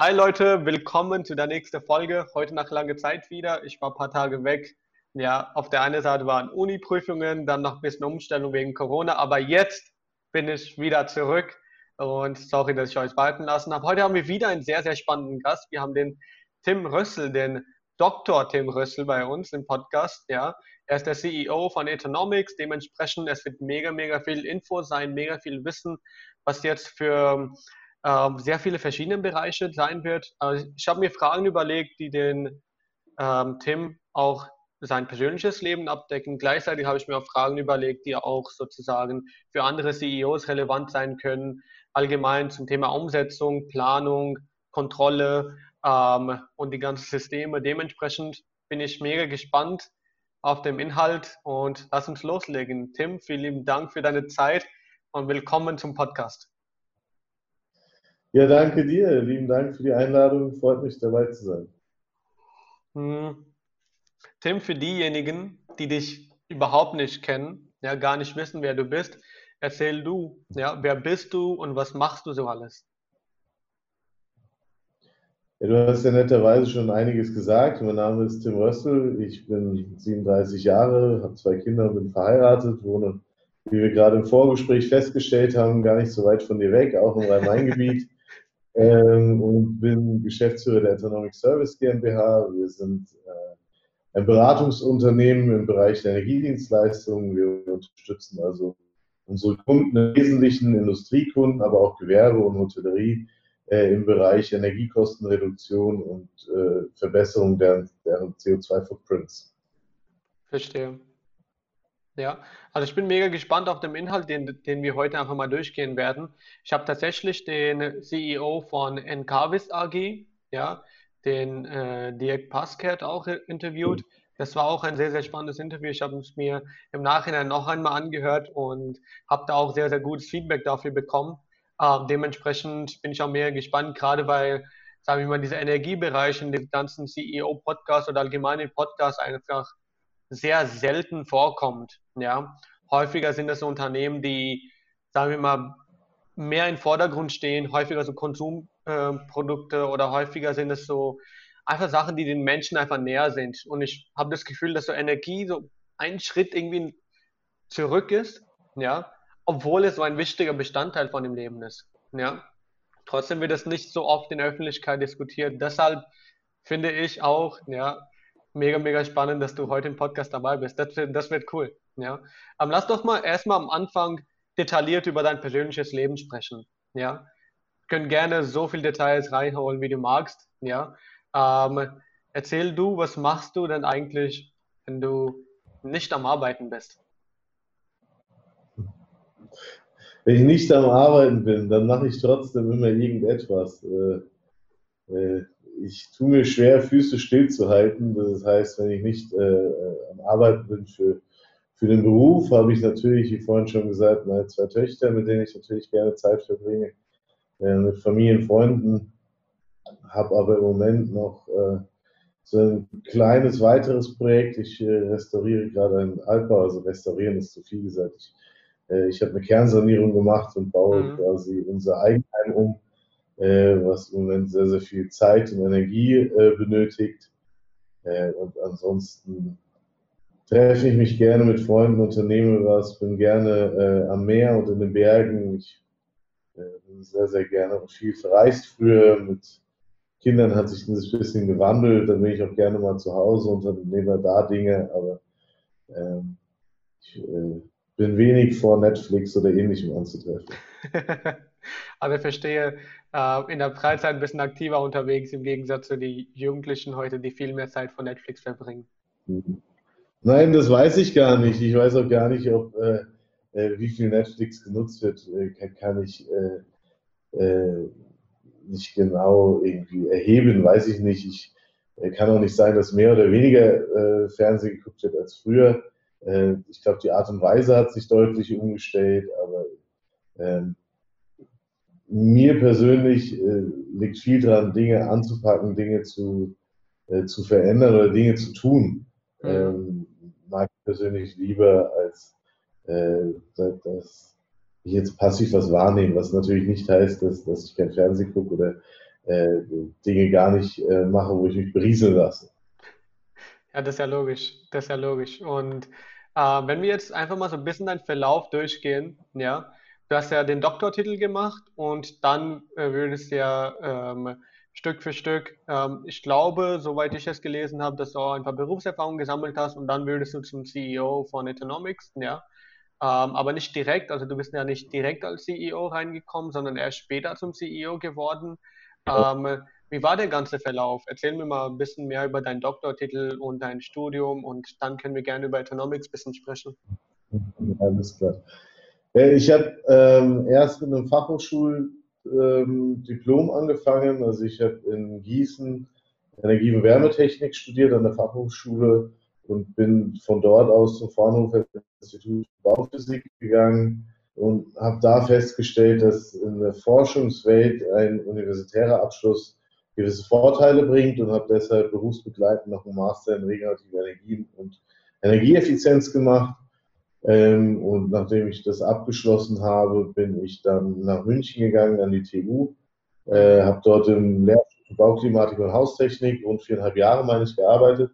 Hi Leute, willkommen zu der nächsten Folge. Heute nach langer Zeit wieder. Ich war ein paar Tage weg. Ja, auf der einen Seite waren Uni-Prüfungen, dann noch ein bisschen Umstellung wegen Corona, aber jetzt bin ich wieder zurück und sorry, dass ich euch warten lassen habe. Heute haben wir wieder einen sehr, sehr spannenden Gast. Wir haben den Tim Rössel, den Dr. Tim Rössel bei uns im Podcast. Ja, er ist der CEO von Etonomics. Dementsprechend, es wird mega, mega viel Info sein, mega viel Wissen, was jetzt für ähm, sehr viele verschiedene Bereiche sein wird. Also ich habe mir Fragen überlegt, die den ähm, Tim auch sein persönliches Leben abdecken. Gleichzeitig habe ich mir auch Fragen überlegt, die auch sozusagen für andere CEOs relevant sein können, allgemein zum Thema Umsetzung, Planung, Kontrolle ähm, und die ganzen Systeme. Dementsprechend bin ich mega gespannt auf den Inhalt und lass uns loslegen. Tim, vielen Dank für deine Zeit und willkommen zum Podcast. Ja, danke dir. Lieben Dank für die Einladung. Freut mich, dabei zu sein. Hm. Tim, für diejenigen, die dich überhaupt nicht kennen, ja, gar nicht wissen, wer du bist, erzähl du, ja, wer bist du und was machst du so alles? Ja, du hast ja netterweise schon einiges gesagt. Mein Name ist Tim Rössel. Ich bin 37 Jahre, habe zwei Kinder, bin verheiratet, wohne, wie wir gerade im Vorgespräch festgestellt haben, gar nicht so weit von dir weg, auch im Rhein-Main-Gebiet ähm, und bin Geschäftsführer der Autonomic Service GmbH. Wir sind äh, ein Beratungsunternehmen im Bereich der Energiedienstleistungen. Wir unterstützen also unsere Kunden, Wesentlichen Industriekunden, aber auch Gewerbe und Hotellerie äh, im Bereich Energiekostenreduktion und äh, Verbesserung deren, deren CO2-Footprints. Verstehe. Ja, also ich bin mega gespannt auf den Inhalt, den, den wir heute einfach mal durchgehen werden. Ich habe tatsächlich den CEO von Encarvis AG, ja, den äh, Dirk Pascat auch interviewt. Das war auch ein sehr, sehr spannendes Interview. Ich habe es mir im Nachhinein noch einmal angehört und habe da auch sehr, sehr gutes Feedback dafür bekommen. Äh, dementsprechend bin ich auch mehr gespannt, gerade weil, sagen wir mal, dieser Energiebereich in dem ganzen CEO-Podcast oder allgemeinen Podcast einfach sehr selten vorkommt. Ja, häufiger sind das Unternehmen, die, sagen wir mal, mehr im Vordergrund stehen, häufiger so Konsumprodukte äh, oder häufiger sind es so einfach Sachen, die den Menschen einfach näher sind. Und ich habe das Gefühl, dass so Energie so ein Schritt irgendwie zurück ist, ja, obwohl es so ein wichtiger Bestandteil von dem Leben ist, ja. Trotzdem wird es nicht so oft in der Öffentlichkeit diskutiert. Deshalb finde ich auch, ja, mega, mega spannend, dass du heute im Podcast dabei bist. Das, das wird cool. Ja. Aber lass doch mal erstmal am Anfang detailliert über dein persönliches Leben sprechen. Ja. Können gerne so viele Details reinholen, wie du magst. Ja. Ähm, erzähl du, was machst du denn eigentlich, wenn du nicht am Arbeiten bist? Wenn ich nicht am Arbeiten bin, dann mache ich trotzdem immer irgendetwas. Äh, äh, ich tue mir schwer, Füße stillzuhalten. Das heißt, wenn ich nicht äh, am Arbeiten bin für, für den Beruf, habe ich natürlich, wie vorhin schon gesagt, meine zwei Töchter, mit denen ich natürlich gerne Zeit verbringe, äh, mit Familien, Freunden, habe aber im Moment noch äh, so ein kleines weiteres Projekt. Ich äh, restauriere gerade einen Altbau, also restaurieren ist zu viel gesagt. Ich, äh, ich habe eine Kernsanierung gemacht und baue mhm. quasi unser Eigenheim um was im Moment sehr, sehr viel Zeit und Energie äh, benötigt. Äh, und ansonsten treffe ich mich gerne mit Freunden, unternehme was, bin gerne am Meer und in den Bergen. Ich bin sehr, sehr gerne und viel verreist früher. Mit Kindern hat sich das ein bisschen gewandelt. Dann bin ich auch gerne mal zu Hause und unternehme da Dinge. Aber ähm, ich äh, bin wenig vor Netflix oder ähnlichem anzutreffen. Aber ich verstehe, äh, in der Freizeit ein bisschen aktiver unterwegs, im Gegensatz zu den Jugendlichen heute, die viel mehr Zeit vor Netflix verbringen. Nein, das weiß ich gar nicht. Ich weiß auch gar nicht, ob äh, äh wie viel Netflix genutzt wird, äh, kann ich äh, äh, nicht genau irgendwie erheben, weiß ich nicht. Ich kann auch nicht sagen, dass mehr oder weniger Fernsehen geguckt wird als früher. ich glaube, die Art und Weise hat sich deutlich umgestellt, aber ähm, mir persönlich äh, liegt viel daran, Dinge anzupacken, Dinge zu, äh, zu verändern oder Dinge zu tun. Mhm. Ähm, mag ich persönlich lieber, als äh, dass ich jetzt passiv was wahrnehme, was natürlich nicht heißt, dass, dass ich kein Fernsehen gucke oder äh, Dinge gar nicht äh, mache, wo ich mich berieseln lasse. Ja, das ist ja logisch. Das ist ja logisch. Und äh, wenn wir jetzt einfach mal so ein bisschen deinen Verlauf durchgehen, ja, du hast ja den Doktortitel gemacht und dann äh, würdest du ja ähm, Stück für Stück, ähm, ich glaube, soweit ich es gelesen habe, dass du auch ein paar Berufserfahrungen gesammelt hast und dann würdest du zum CEO von Economics, ja. Ähm, aber nicht direkt, also du bist ja nicht direkt als CEO reingekommen, sondern erst später zum CEO geworden. Ähm, wie war der ganze Verlauf? Erzähl mir mal ein bisschen mehr über deinen Doktortitel und dein Studium und dann können wir gerne über Economics ein bisschen sprechen. Alles klar. Ich habe ähm, erst mit einem Fachhochschuldiplom ähm, angefangen. Also ich habe in Gießen Energie- und Wärmetechnik studiert an der Fachhochschule und bin von dort aus zum Fraunhofer Institut für Bauphysik gegangen und habe da festgestellt, dass in der Forschungswelt ein universitärer Abschluss gewisse Vorteile bringt und habe deshalb berufsbegleitend noch einen Master in regenerative Energien und Energieeffizienz gemacht. Ähm, und nachdem ich das abgeschlossen habe, bin ich dann nach München gegangen an die TU, äh, habe dort im Lehrstuhl Bauklimatik und Haustechnik rund viereinhalb Jahre, meine ich, gearbeitet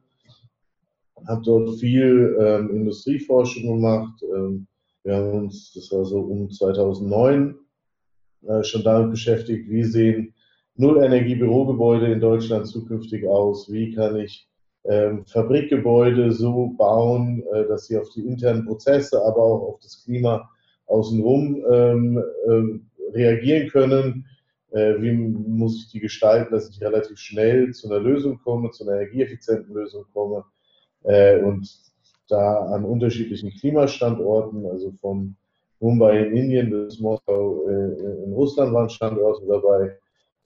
habe dort viel ähm, Industrieforschung gemacht. Ähm, wir haben uns, das war so um 2009, äh, schon damit beschäftigt, wie sehen Nullenergie-Bürogebäude in Deutschland zukünftig aus? Wie kann ich Fabrikgebäude so bauen, äh, dass sie auf die internen Prozesse, aber auch auf das Klima außenrum ähm, äh, reagieren können? Äh, wie muss ich die gestalten, dass ich relativ schnell zu einer Lösung komme, zu einer energieeffizienten Lösung komme? Äh, und da an unterschiedlichen Klimastandorten, also von Mumbai in Indien bis Moskau in Russland waren Standorte dabei.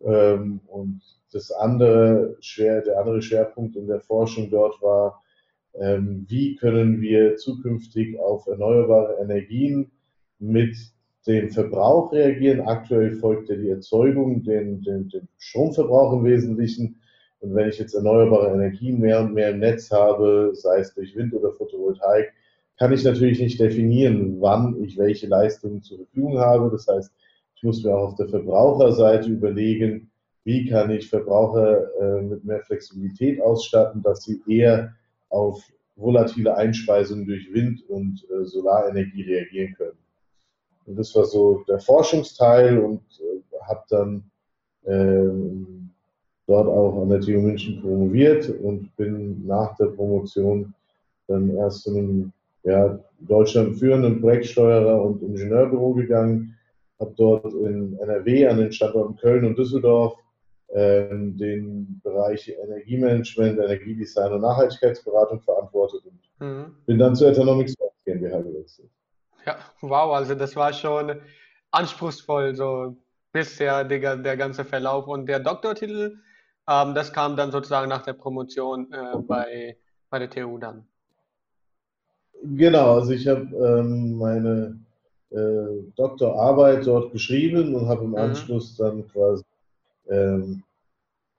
Ähm, und das andere, schwer, der andere Schwerpunkt in der Forschung dort war, ähm, wie können wir zukünftig auf erneuerbare Energien mit dem Verbrauch reagieren. Aktuell folgt ja die Erzeugung, den, den, den Stromverbrauch im Wesentlichen. Und wenn ich jetzt erneuerbare Energien mehr und mehr im Netz habe, sei es durch Wind oder Photovoltaik, kann ich natürlich nicht definieren, wann ich welche Leistungen zur Verfügung habe. Das heißt, ich muss mir auch auf der Verbraucherseite überlegen, wie kann ich Verbraucher äh, mit mehr Flexibilität ausstatten, dass sie eher auf volatile Einspeisungen durch Wind- und äh, Solarenergie reagieren können. Und das war so der Forschungsteil und äh, habe dann ähm, dort auch an der TU München promoviert und bin nach der Promotion dann erst zu einem ja, Deutschland führenden Projektsteuerer und Ingenieurbüro gegangen, habe dort in NRW an den Standorten Köln und Düsseldorf äh, den Bereich Energiemanagement, Energiedesign und Nachhaltigkeitsberatung verantwortet und mhm. bin dann zur Economics GmbH gewechselt. Ja, wow, also das war schon anspruchsvoll, so bisher der, der ganze Verlauf. Und der Doktortitel, ähm, das kam dann sozusagen nach der Promotion äh, bei, bei der TU dann. Genau, also ich habe ähm, meine Doktorarbeit dort geschrieben und habe im mhm. Anschluss dann quasi ähm,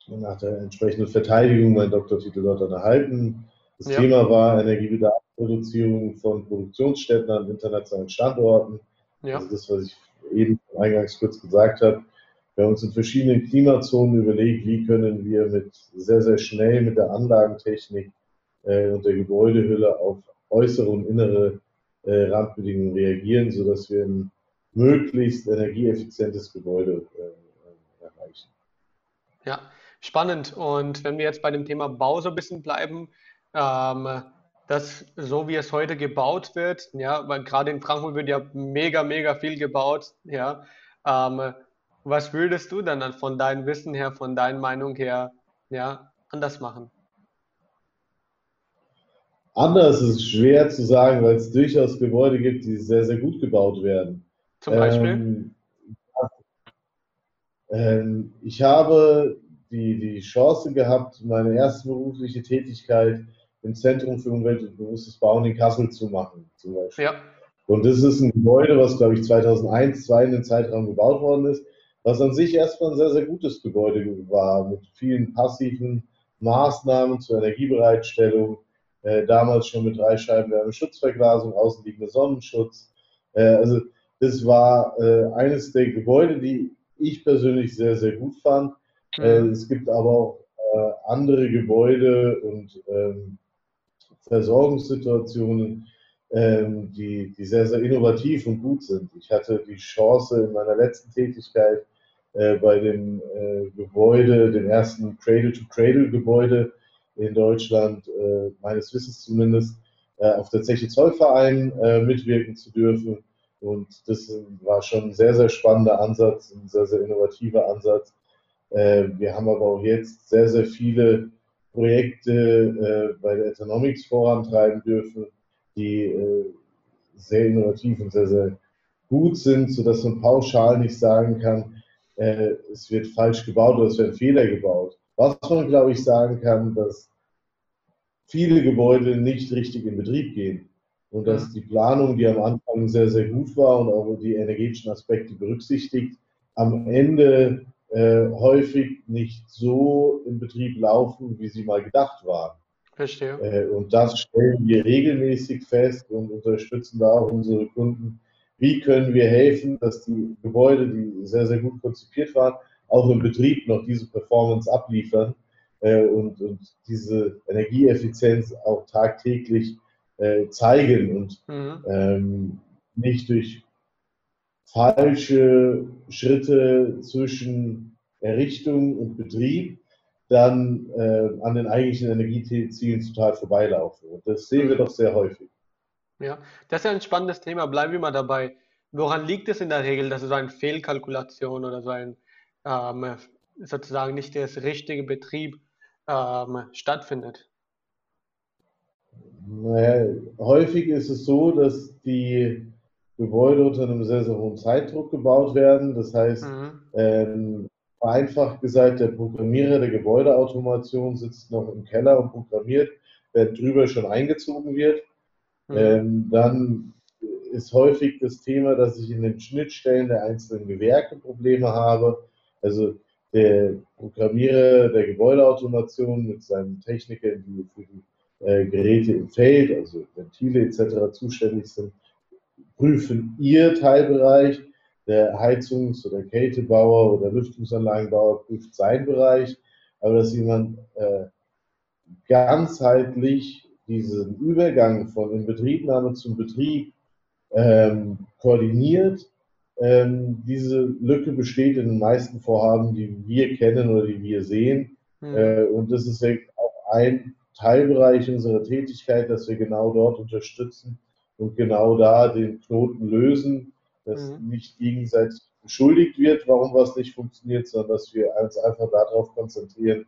nach der entsprechenden Verteidigung meinen Doktortitel dort dann erhalten. Das ja. Thema war Energiebedarfsreduzierung von Produktionsstätten an internationalen Standorten. Ja. Also das, was ich eben eingangs kurz gesagt habe. Wir haben uns in verschiedenen Klimazonen überlegt, wie können wir mit sehr, sehr schnell mit der Anlagentechnik äh, und der Gebäudehülle auf äußere und innere äh, Randbedingungen reagieren, sodass wir ein möglichst energieeffizientes Gebäude äh, erreichen. Ja, spannend. Und wenn wir jetzt bei dem Thema Bau so ein bisschen bleiben, ähm, dass so wie es heute gebaut wird, ja, weil gerade in Frankfurt wird ja mega, mega viel gebaut, ja, ähm, was würdest du dann von deinem Wissen her, von deiner Meinung her, ja, anders machen? Anders ist schwer zu sagen, weil es durchaus Gebäude gibt, die sehr, sehr gut gebaut werden. Zum Beispiel? Ähm, ähm, ich habe die, die Chance gehabt, meine erste berufliche Tätigkeit im Zentrum für Umwelt und bewusstes Bauen in Kassel zu machen, zum Beispiel. Ja. Und das ist ein Gebäude, was, glaube ich, 2001, 2002 in den Zeitraum gebaut worden ist was an sich erstmal ein sehr, sehr gutes Gebäude war, mit vielen passiven Maßnahmen zur Energiebereitstellung, äh, damals schon mit drei Scheiben Wärmeschutzverglasung, außenliegender Sonnenschutz. Äh, also das war äh, eines der Gebäude, die ich persönlich sehr, sehr gut fand. Mhm. Äh, es gibt aber auch äh, andere Gebäude und ähm, Versorgungssituationen, ähm, die, die sehr, sehr innovativ und gut sind. Ich hatte die Chance in meiner letzten Tätigkeit äh, bei dem äh, Gebäude, dem ersten Cradle-to-Cradle-Gebäude in Deutschland, äh, meines Wissens zumindest, äh, auf der Zeche Zollverein äh, mitwirken zu dürfen. Und das war schon ein sehr, sehr spannender Ansatz, ein sehr, sehr innovativer Ansatz. Äh, wir haben aber auch jetzt sehr, sehr viele Projekte bei der Economics vorantreiben dürfen, die sehr innovativ und sehr, sehr gut sind, sodass man pauschal nicht sagen kann, es wird falsch gebaut oder es werden Fehler gebaut. Was man, glaube ich, sagen kann, dass viele Gebäude nicht richtig in Betrieb gehen. Und dass mhm. die Planung, die am Anfang sehr, sehr gut war und auch die energetischen Aspekte berücksichtigt, am Ende äh, häufig nicht so in Betrieb laufen, wie sie mal gedacht waren. Verstehe. Äh, und das stellen wir regelmäßig fest und unterstützen da auch unsere Kunden. Wie können wir helfen, dass die Gebäude, die sehr, sehr gut konzipiert waren, auch im Betrieb noch diese Performance abliefern äh, und, und diese Energieeffizienz auch tagtäglich äh, zeigen und mhm. ähm, nicht durch falsche Schritte zwischen Errichtung und Betrieb dann äh, an den eigentlichen Energiezielen total vorbeilaufen. Und das sehen wir mhm. doch sehr häufig. Ja, das ist ja ein spannendes Thema. Bleiben wir mal dabei. Woran liegt es in der Regel, dass so eine Fehlkalkulation oder so ein ähm, sozusagen nicht der richtige Betrieb ähm, stattfindet? Naja, häufig ist es so, dass die Gebäude unter einem sehr, sehr hohen Zeitdruck gebaut werden. Das heißt, mhm. ähm, vereinfacht gesagt, der Programmierer der Gebäudeautomation sitzt noch im Keller und programmiert, während drüber schon eingezogen wird. Mhm. Ähm, dann ist häufig das Thema, dass ich in den Schnittstellen der einzelnen Gewerke Probleme habe. Also der Programmierer der Gebäudeautomation mit seinen Technikern, die für die äh, Geräte im Feld, also Ventile etc. zuständig sind, prüfen ihr Teilbereich. Der Heizungs- oder Kältebauer oder Lüftungsanlagenbauer prüft seinen Bereich. Aber dass jemand äh, ganzheitlich diesen Übergang von Inbetriebnahme zum Betrieb ähm, koordiniert ähm, diese Lücke besteht in den meisten Vorhaben, die wir kennen oder die wir sehen. Mhm. Äh, und das ist auch ein Teilbereich unserer Tätigkeit, dass wir genau dort unterstützen und genau da den Knoten lösen, dass mhm. nicht gegenseitig beschuldigt wird, warum was nicht funktioniert, sondern dass wir uns einfach darauf konzentrieren,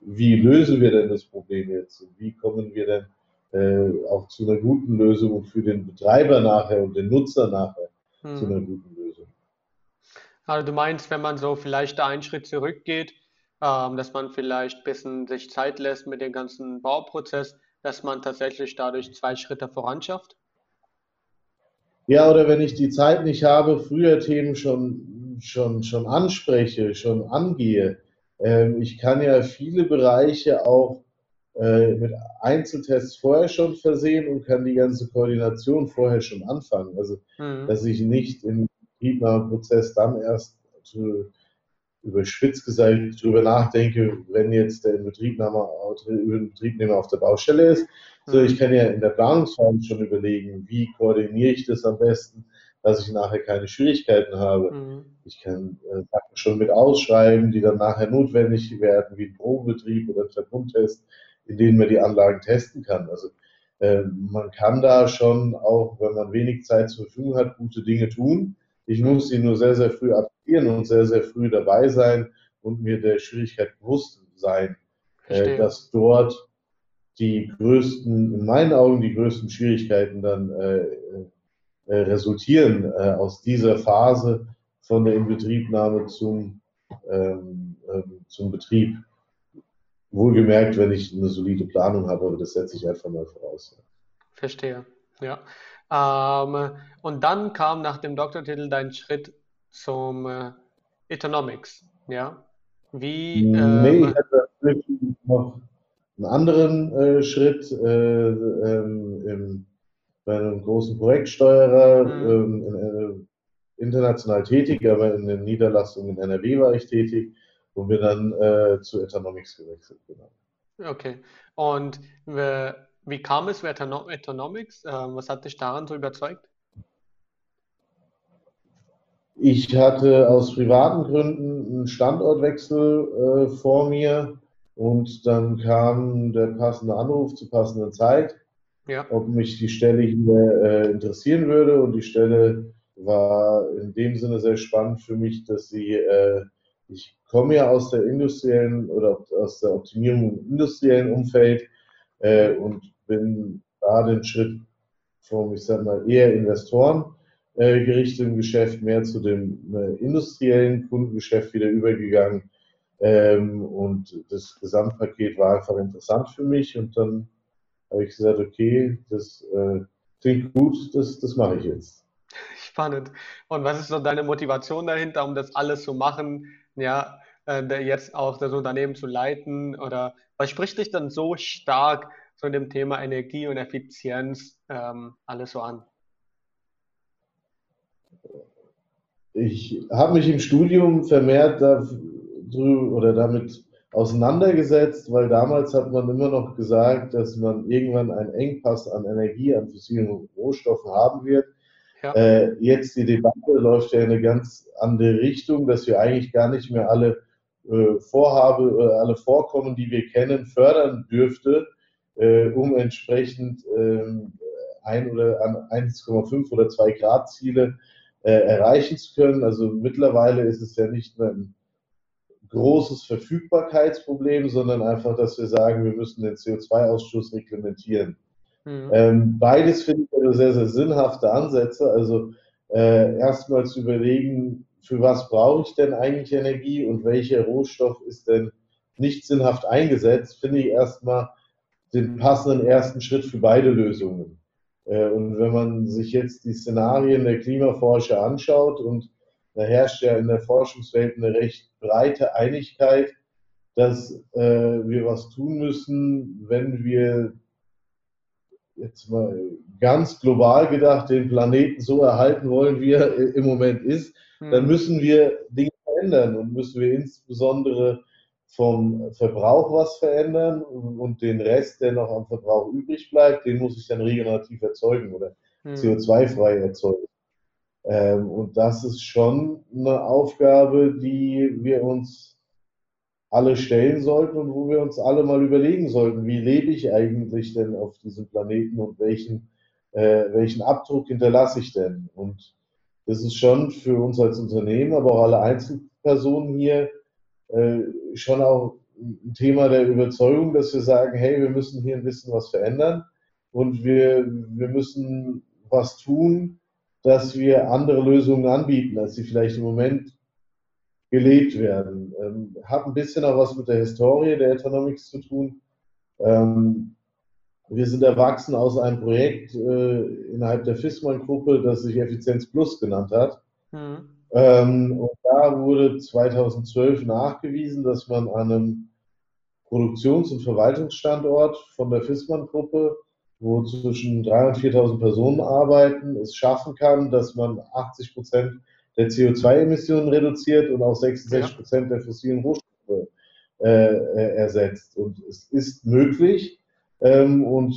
wie lösen wir denn das Problem jetzt und wie kommen wir denn äh, auch zu einer guten Lösung für den Betreiber nachher und den Nutzer nachher mhm. zu einer guten Lösung. Also du meinst, wenn man so vielleicht einen Schritt zurückgeht, ähm, dass man vielleicht ein bisschen sich Zeit lässt mit dem ganzen Bauprozess, dass man tatsächlich dadurch zwei Schritte voranschafft? Ja, oder wenn ich die Zeit nicht habe, früher Themen schon, schon, schon anspreche, schon angehe. Ähm, ich kann ja viele Bereiche auch äh, mit Einzeltests vorher schon versehen und kann die ganze Koordination vorher schon anfangen. Also, mhm. dass ich nicht in Prozess dann erst zu, überspitzt gesagt darüber nachdenke, wenn jetzt der Inbetriebnahme, Inbetriebnehmer auf der Baustelle ist. So, ich kann ja in der Planungsphase schon überlegen, wie koordiniere ich das am besten, dass ich nachher keine Schwierigkeiten habe. Mhm. Ich kann äh, Sachen schon mit ausschreiben, die dann nachher notwendig werden, wie ein Probenbetrieb oder ein Verbundtest, in denen man die Anlagen testen kann. Also äh, man kann da schon auch, wenn man wenig Zeit zur Verfügung hat, gute Dinge tun. Ich muss sie nur sehr, sehr früh adaptieren und sehr, sehr früh dabei sein und mir der Schwierigkeit bewusst sein, äh, dass dort die größten, in meinen Augen die größten Schwierigkeiten dann äh, äh, resultieren äh, aus dieser Phase von der Inbetriebnahme zum, ähm, ähm, zum Betrieb. Wohlgemerkt, wenn ich eine solide Planung habe, aber das setze ich einfach mal voraus. Verstehe, ja. Ähm, und dann kam nach dem Doktortitel dein Schritt zum äh, Economics, ja? Wie, ähm, nee, ich hatte noch einen anderen äh, Schritt äh, ähm, im, bei einem großen Projektsteuerer, mhm. ähm, in, äh, international tätig, aber in den Niederlassungen in NRW war ich tätig und bin dann äh, zu Etonomics gewechselt. Genau. Okay. Und wie kam es für Etonomics? Ähm, was hat dich daran so überzeugt? Ich hatte aus privaten Gründen einen Standortwechsel äh, vor mir und dann kam der passende Anruf zur passenden Zeit, ja. ob mich die Stelle hier äh, interessieren würde. Und die Stelle war in dem Sinne sehr spannend für mich, dass sie, äh, ich komme ja aus der industriellen oder aus der Optimierung im industriellen Umfeld äh, und bin da den Schritt vom, ich sag mal, eher Investoren äh, gerichteten Geschäft mehr zu dem äh, industriellen Kundengeschäft wieder übergegangen. Ähm, und das Gesamtpaket war einfach interessant für mich und dann habe ich gesagt, okay, das äh, klingt gut, das, das mache ich jetzt. Spannend. Und was ist so deine Motivation dahinter, um das alles zu machen? Ja, äh, jetzt auch das Unternehmen zu leiten? Oder was spricht dich dann so stark zu dem Thema Energie und Effizienz ähm, alles so an? Ich habe mich im Studium vermehrt oder damit auseinandergesetzt, weil damals hat man immer noch gesagt, dass man irgendwann einen Engpass an Energie, an fossilen Rohstoffen haben wird. Ja. Äh, jetzt die Debatte läuft ja in eine ganz andere Richtung, dass wir eigentlich gar nicht mehr alle äh, Vorhabe, äh, alle Vorkommen, die wir kennen, fördern dürfte, äh, um entsprechend ähm, ein oder an 1,5 oder 2 Grad Ziele äh, erreichen zu können. Also mittlerweile ist es ja nicht mehr ein großes Verfügbarkeitsproblem, sondern einfach, dass wir sagen, wir müssen den CO2-Ausstoß reglementieren. Mhm. Ähm, beides finde ich also sehr, sehr sinnhafte Ansätze. Also äh, erstmal zu überlegen, für was brauche ich denn eigentlich Energie und welcher Rohstoff ist denn nicht sinnhaft eingesetzt, finde ich erstmal den passenden ersten Schritt für beide Lösungen. Äh, und wenn man sich jetzt die Szenarien der Klimaforscher anschaut, und da herrscht ja in der Forschungswelt eine recht breite Einigkeit, dass äh, wir was tun müssen, wenn wir jetzt mal ganz global gedacht den Planeten so erhalten wollen, wie er im Moment ist, dann mhm. müssen wir Dinge verändern und müssen wir insbesondere vom Verbrauch was verändern und den Rest, der noch am Verbrauch übrig bleibt, den muss ich dann regenerativ erzeugen oder hm. CO2-frei erzeugen. Ähm, und das ist schon eine Aufgabe, die wir uns alle stellen sollten und wo wir uns alle mal überlegen sollten, wie lebe ich eigentlich denn auf diesem Planeten und welchen, äh, welchen Abdruck hinterlasse ich denn? Und das ist schon für uns als Unternehmen, aber auch alle Einzelpersonen hier schon auch ein Thema der Überzeugung, dass wir sagen, hey, wir müssen hier ein bisschen was verändern und wir, wir müssen was tun, dass wir andere Lösungen anbieten, als sie vielleicht im Moment gelebt werden. Ähm, hat ein bisschen auch was mit der Historie der Economics zu tun. Ähm, wir sind erwachsen aus einem Projekt äh, innerhalb der FISMAN-Gruppe, das sich Effizienz Plus genannt hat. Mhm. Ähm, und da wurde 2012 nachgewiesen, dass man an einem Produktions- und Verwaltungsstandort von der FISMAN-Gruppe, wo zwischen 3.000 und 4.000 Personen arbeiten, es schaffen kann, dass man 80 Prozent der CO2-Emissionen reduziert und auch 66 Prozent der fossilen Rohstoffe äh, äh, ersetzt. Und es ist möglich. Ähm, und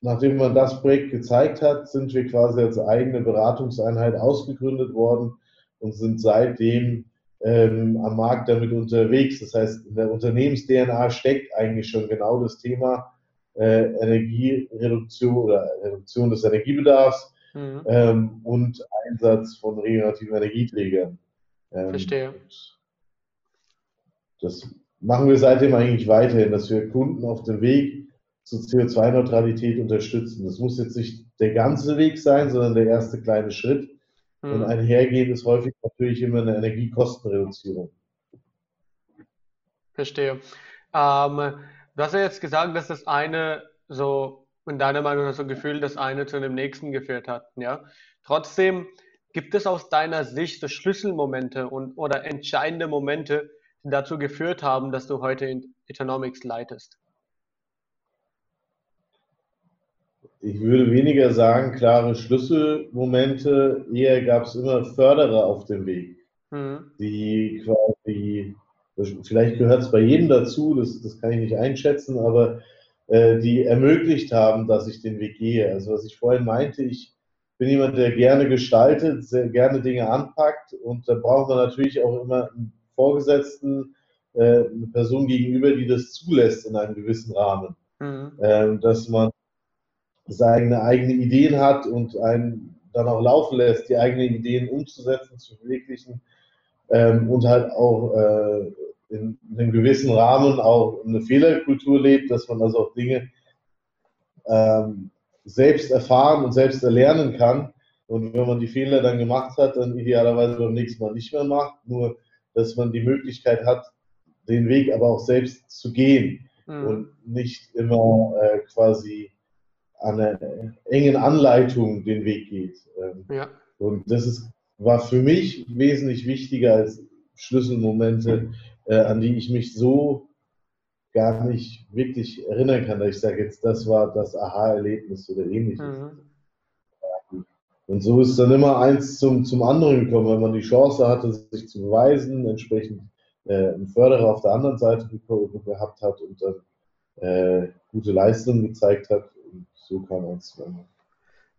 nachdem man das Projekt gezeigt hat, sind wir quasi als eigene Beratungseinheit ausgegründet worden und sind seitdem ähm, am Markt damit unterwegs. Das heißt, in der Unternehmens-DNA steckt eigentlich schon genau das Thema äh, Energiereduktion oder Reduktion des Energiebedarfs mhm. ähm, und Einsatz von regenerativen Energieträgern. Ähm, Verstehe. Das machen wir seitdem eigentlich weiterhin, dass wir Kunden auf dem Weg zur CO2-Neutralität unterstützen. Das muss jetzt nicht der ganze Weg sein, sondern der erste kleine Schritt. Mhm. Und einhergehend ist häufig natürlich immer eine Energiekostenreduzierung. Verstehe. Ähm, du hast ja jetzt gesagt, dass das eine so, in deiner Meinung nach so ein Gefühl, das eine zu dem nächsten geführt hat. Ja? Trotzdem gibt es aus deiner Sicht so Schlüsselmomente und, oder entscheidende Momente, die dazu geführt haben, dass du heute in Economics leitest? Ich würde weniger sagen, klare Schlüsselmomente, eher gab es immer Förderer auf dem Weg, mhm. die quasi vielleicht gehört es bei jedem dazu, das, das kann ich nicht einschätzen, aber äh, die ermöglicht haben, dass ich den Weg gehe. Also was ich vorhin meinte, ich bin jemand, der gerne gestaltet, sehr gerne Dinge anpackt und da braucht man natürlich auch immer einen Vorgesetzten, äh, eine Person gegenüber, die das zulässt in einem gewissen Rahmen. Mhm. Ähm, dass man seine eigenen Ideen hat und einen dann auch laufen lässt, die eigenen Ideen umzusetzen, zu verwirklichen ähm, und halt auch äh, in, in, einem gewissen Rahmen auch eine Fehlerkultur lebt, dass man also auch Dinge ähm, selbst erfahren und selbst erlernen kann. Und wenn man die Fehler dann gemacht hat, dann idealerweise beim nächsten Mal nicht mehr macht. Nur, dass man die Möglichkeit hat, den Weg aber auch selbst zu gehen mhm. und nicht immer äh, quasi einer engen Anleitung den Weg geht. Ähm, ja. Und das ist, war für mich wesentlich wichtiger als Schlüsselmomente, äh, an die ich mich so gar nicht wirklich erinnern kann, dass ich sage, jetzt das war das Aha-Erlebnis oder ähnliches. Mhm. Und so ist dann immer eins zum, zum anderen gekommen, wenn man die Chance hatte, sich zu beweisen, entsprechend äh, einen Förderer auf der anderen Seite gehabt hat und dann äh, gute Leistungen gezeigt hat. So kam eins zu anderen.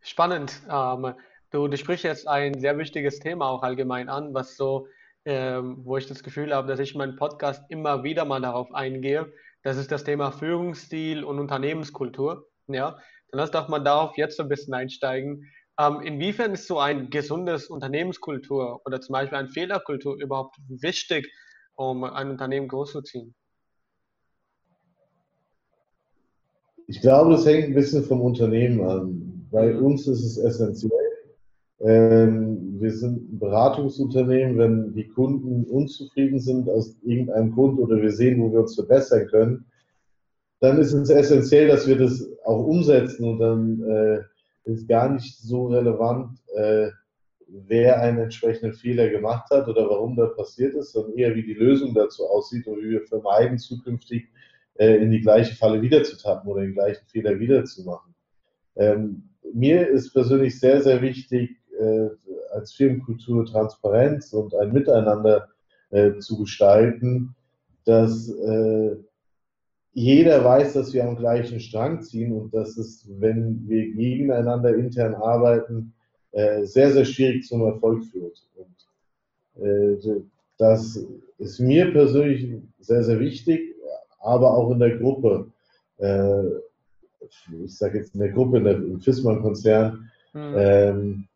Spannend. Ähm, du, du sprichst jetzt ein sehr wichtiges Thema auch allgemein an, was so, ähm, wo ich das Gefühl habe, dass ich in meinem Podcast immer wieder mal darauf eingehe das ist das Thema Führungsstil und Unternehmenskultur. Ja, dann lass doch mal darauf jetzt so ein bisschen einsteigen. Ähm, inwiefern ist so ein gesundes Unternehmenskultur oder zum Beispiel eine Fehlerkultur überhaupt wichtig, um ein Unternehmen großzuziehen? Ich glaube, das hängt ein bisschen vom Unternehmen an. Bei mhm. uns ist es essentiell. Ähm, wir sind ein Beratungsunternehmen, wenn die Kunden unzufrieden sind aus irgendeinem Grund oder wir sehen, wo wir uns verbessern können, dann ist es essentiell, dass wir das auch umsetzen und dann äh, ist gar nicht so relevant, äh, wer einen entsprechenden Fehler gemacht hat oder warum das passiert ist, sondern eher wie die Lösung dazu aussieht und wie wir vermeiden, zukünftig in die gleiche Falle wiederzutappen oder den gleichen Fehler wiederzumachen. Ähm, mir ist persönlich sehr, sehr wichtig, äh, als Firmenkultur Transparenz und ein Miteinander äh, zu gestalten, dass äh, jeder weiß, dass wir am gleichen Strang ziehen und dass es, wenn wir gegeneinander intern arbeiten, äh, sehr, sehr schwierig zum Erfolg führt. Und äh, das ist mir persönlich sehr, sehr wichtig, aber auch in der Gruppe. Äh, ich sage jetzt in der Gruppe, in der, im FISMAN-Konzern, mhm. ähm,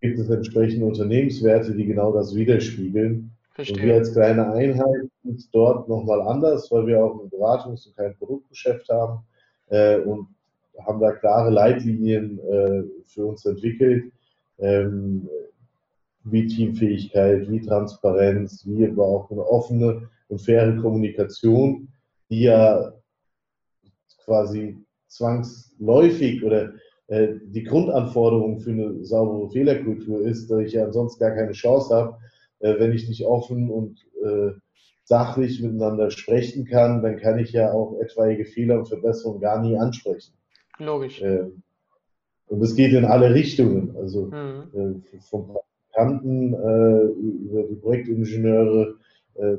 gibt es entsprechende Unternehmenswerte, die genau das widerspiegeln. Verstehe. Und wir als kleine Einheit sind dort nochmal anders, weil wir auch ein Beratungs- und kein Produktgeschäft haben äh, und haben da klare Leitlinien äh, für uns entwickelt, ähm, wie Teamfähigkeit, wie Transparenz, wie aber auch eine offene und faire Kommunikation, die ja quasi zwangsläufig oder äh, die Grundanforderung für eine saubere Fehlerkultur ist, dass ich ja ansonsten gar keine Chance habe, äh, wenn ich nicht offen und äh, sachlich miteinander sprechen kann, dann kann ich ja auch etwaige Fehler und Verbesserungen gar nie ansprechen. Logisch. Und es geht in alle Richtungen, also mhm. vom Praktikanten über die Projektingenieure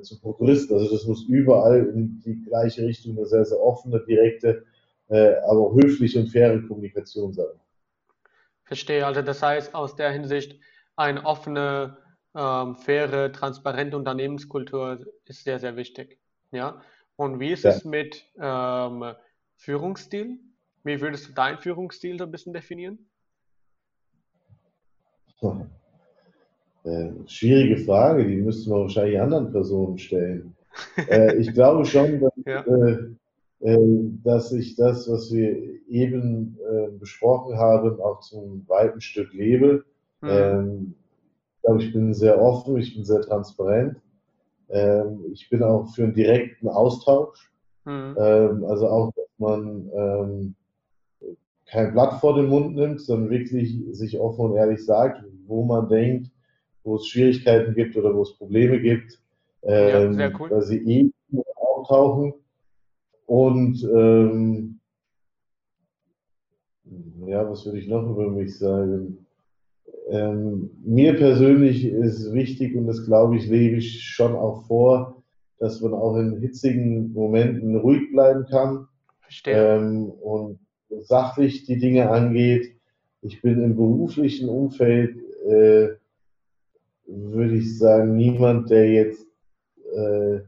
zu Prokuristen. Also das muss überall in die gleiche Richtung, eine sehr, sehr offene, direkte äh, aber höfliche und faire Kommunikation sein. Verstehe. Also das heißt aus der Hinsicht eine offene, ähm, faire, transparente Unternehmenskultur ist sehr, sehr wichtig. Ja. Und wie ist ja. es mit ähm, Führungsstil? Wie würdest du deinen Führungsstil so ein bisschen definieren? Äh, schwierige Frage, die müsste man wahrscheinlich anderen Personen stellen. äh, ich glaube schon, dass ja. äh, ähm, dass ich das, was wir eben äh, besprochen haben, auch zum weiten Stück lebe. Mhm. Ähm, ich glaube, ich bin sehr offen, ich bin sehr transparent. Ähm, ich bin auch für einen direkten Austausch. Mhm. also auch, dass man kein Blatt vor den Mund nimmt, sondern wirklich sich offen und ehrlich sagt, wo man denkt, wo es Schwierigkeiten gibt oder wo es Probleme gibt, ja, sehr cool. weil sie eh auftauchen und ähm, ja, was würde ich noch über mich sagen? Ähm, mir persönlich ist wichtig und das glaube ich, lebe ich schon auch vor, dass man auch in hitzigen Momenten ruhig bleiben kann ähm, und sachlich die Dinge angeht. Ich bin im beruflichen Umfeld, äh, würde ich sagen, niemand, der jetzt äh,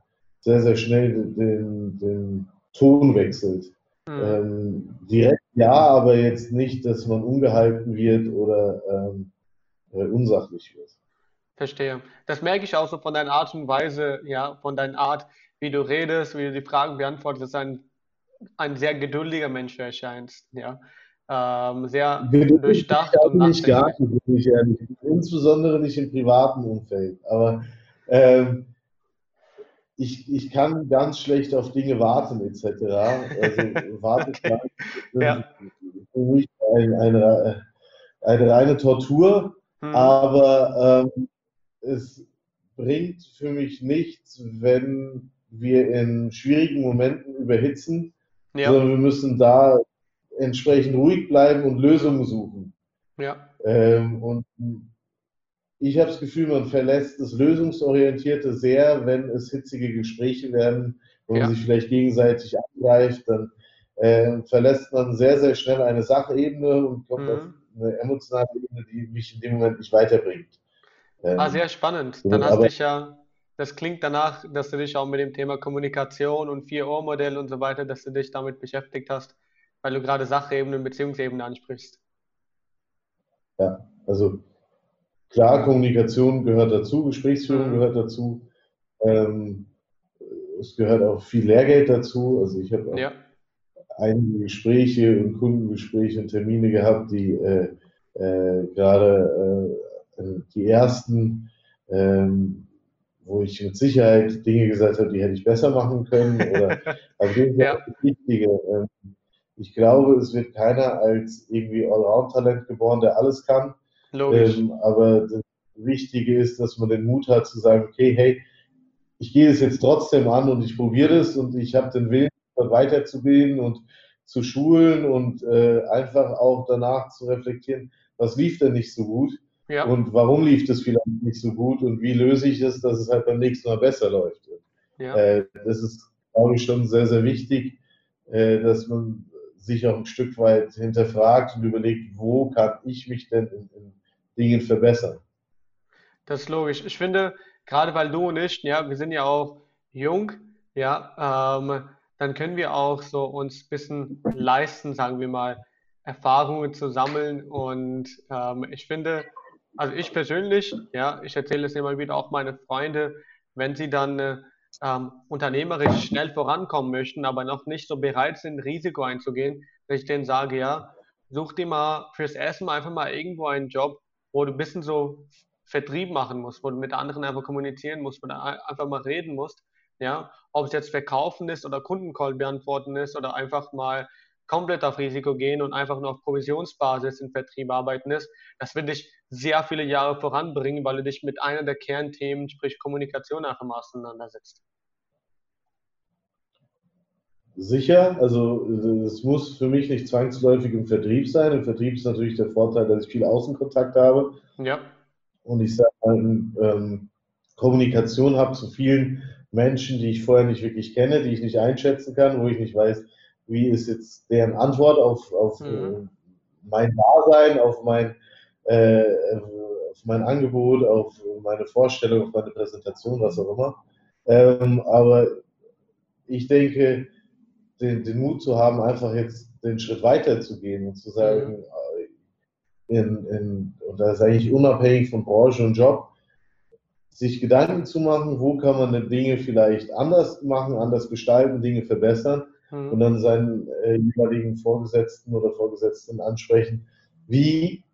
sehr, sehr schnell den, den Ton wechselt. Mhm. Ähm, direkt ja, aber jetzt nicht, dass man ungehalten wird oder ähm, äh, unsachlich wird. Verstehe. Das merke ich auch so von deiner Art und Weise, ja, von deiner Art, wie du redest, wie du die Fragen beantwortest, dass du ein, ein sehr geduldiger Mensch erscheinst, ja. Ähm, sehr Geduld durchdacht und nicht gar nicht, ehrlich. Insbesondere nicht im privaten Umfeld. Aber ähm, ich, ich kann ganz schlecht auf Dinge warten, etc. Also ja. ist für mich ein, eine, eine reine Tortur, hm. aber ähm, es bringt für mich nichts, wenn wir in schwierigen Momenten überhitzen, ja. sondern wir müssen da entsprechend ruhig bleiben und Lösungen suchen. Ja. Ähm, und ich habe das Gefühl, man verlässt das Lösungsorientierte sehr, wenn es hitzige Gespräche werden, wo ja. man sich vielleicht gegenseitig angreift, dann äh, verlässt man sehr, sehr schnell eine Sachebene und kommt mhm. auf eine emotionale Ebene, die mich in dem Moment nicht weiterbringt. Ähm, ah, sehr spannend. Dann hast du dich ja, das klingt danach, dass du dich auch mit dem Thema Kommunikation und 4-Ohr-Modell und so weiter, dass du dich damit beschäftigt hast, weil du gerade Sachebene und Beziehungsebene ansprichst. Ja, also klar, Kommunikation gehört dazu, Gesprächsführung gehört dazu. Ähm, es gehört auch viel Lehrgeld dazu. Also ich habe ja. einige Gespräche und Kundengespräche und Termine gehabt, die äh, äh, gerade äh, die ersten, ähm, wo ich mit Sicherheit Dinge gesagt habe, die hätte ich besser machen können. Oder, aber das ist ja. Wichtige. Ich glaube, es wird keiner als irgendwie Allround-Talent geboren, der alles kann. Ähm, aber das Wichtige ist, dass man den Mut hat zu sagen, okay, hey, ich gehe es jetzt trotzdem an und ich probiere es und ich habe den Willen, weiterzubilden und zu schulen und äh, einfach auch danach zu reflektieren, was lief denn nicht so gut ja. und warum lief das vielleicht nicht so gut und wie löse ich es, dass es halt beim nächsten Mal besser läuft. Ja. Äh, das ist, glaube ich, schon sehr, sehr wichtig, äh, dass man sich auch ein Stück weit hinterfragt und überlegt, wo kann ich mich denn in, in Dingen verbessern. Das ist logisch. Ich finde, gerade weil du und ich, ja, wir sind ja auch jung, ja, ähm, dann können wir auch so uns ein bisschen leisten, sagen wir mal, Erfahrungen zu sammeln. Und ähm, ich finde, also ich persönlich, ja, ich erzähle es immer wieder auch meine Freunde, wenn sie dann äh, ähm, unternehmerisch schnell vorankommen möchten, aber noch nicht so bereit sind, Risiko einzugehen, dass ich denen sage, ja, such dir mal fürs Mal einfach mal irgendwo einen Job, wo du ein bisschen so Vertrieb machen musst, wo du mit anderen einfach kommunizieren musst, wo du einfach mal reden musst, ja, ob es jetzt Verkaufen ist oder Kundencall beantworten ist oder einfach mal komplett auf Risiko gehen und einfach nur auf Provisionsbasis im Vertrieb arbeiten ist, das wird dich sehr viele Jahre voranbringen, weil du dich mit einer der Kernthemen, sprich Kommunikation, einfach mal auseinandersetzt. Sicher, also es muss für mich nicht zwangsläufig im Vertrieb sein. Im Vertrieb ist natürlich der Vorteil, dass ich viel Außenkontakt habe. Ja. Und ich sage ähm, Kommunikation habe zu vielen Menschen, die ich vorher nicht wirklich kenne, die ich nicht einschätzen kann, wo ich nicht weiß, wie ist jetzt deren Antwort auf, auf mhm. Äh, mein Dasein, auf mein, äh, auf mein Angebot, auf meine Vorstellung, auf meine Präsentation, was auch immer. Ähm, aber ich denke, den, den, Mut zu haben, einfach jetzt den Schritt weiter zu gehen und zu sagen, mhm. Äh, in, in, und das ist eigentlich unabhängig von Branche und Job, sich Gedanken zu machen, wo kann man Dinge vielleicht anders machen, anders gestalten, Dinge verbessern mhm. und dann seinen äh, jeweiligen Vorgesetzten oder Vorgesetzten ansprechen, wie,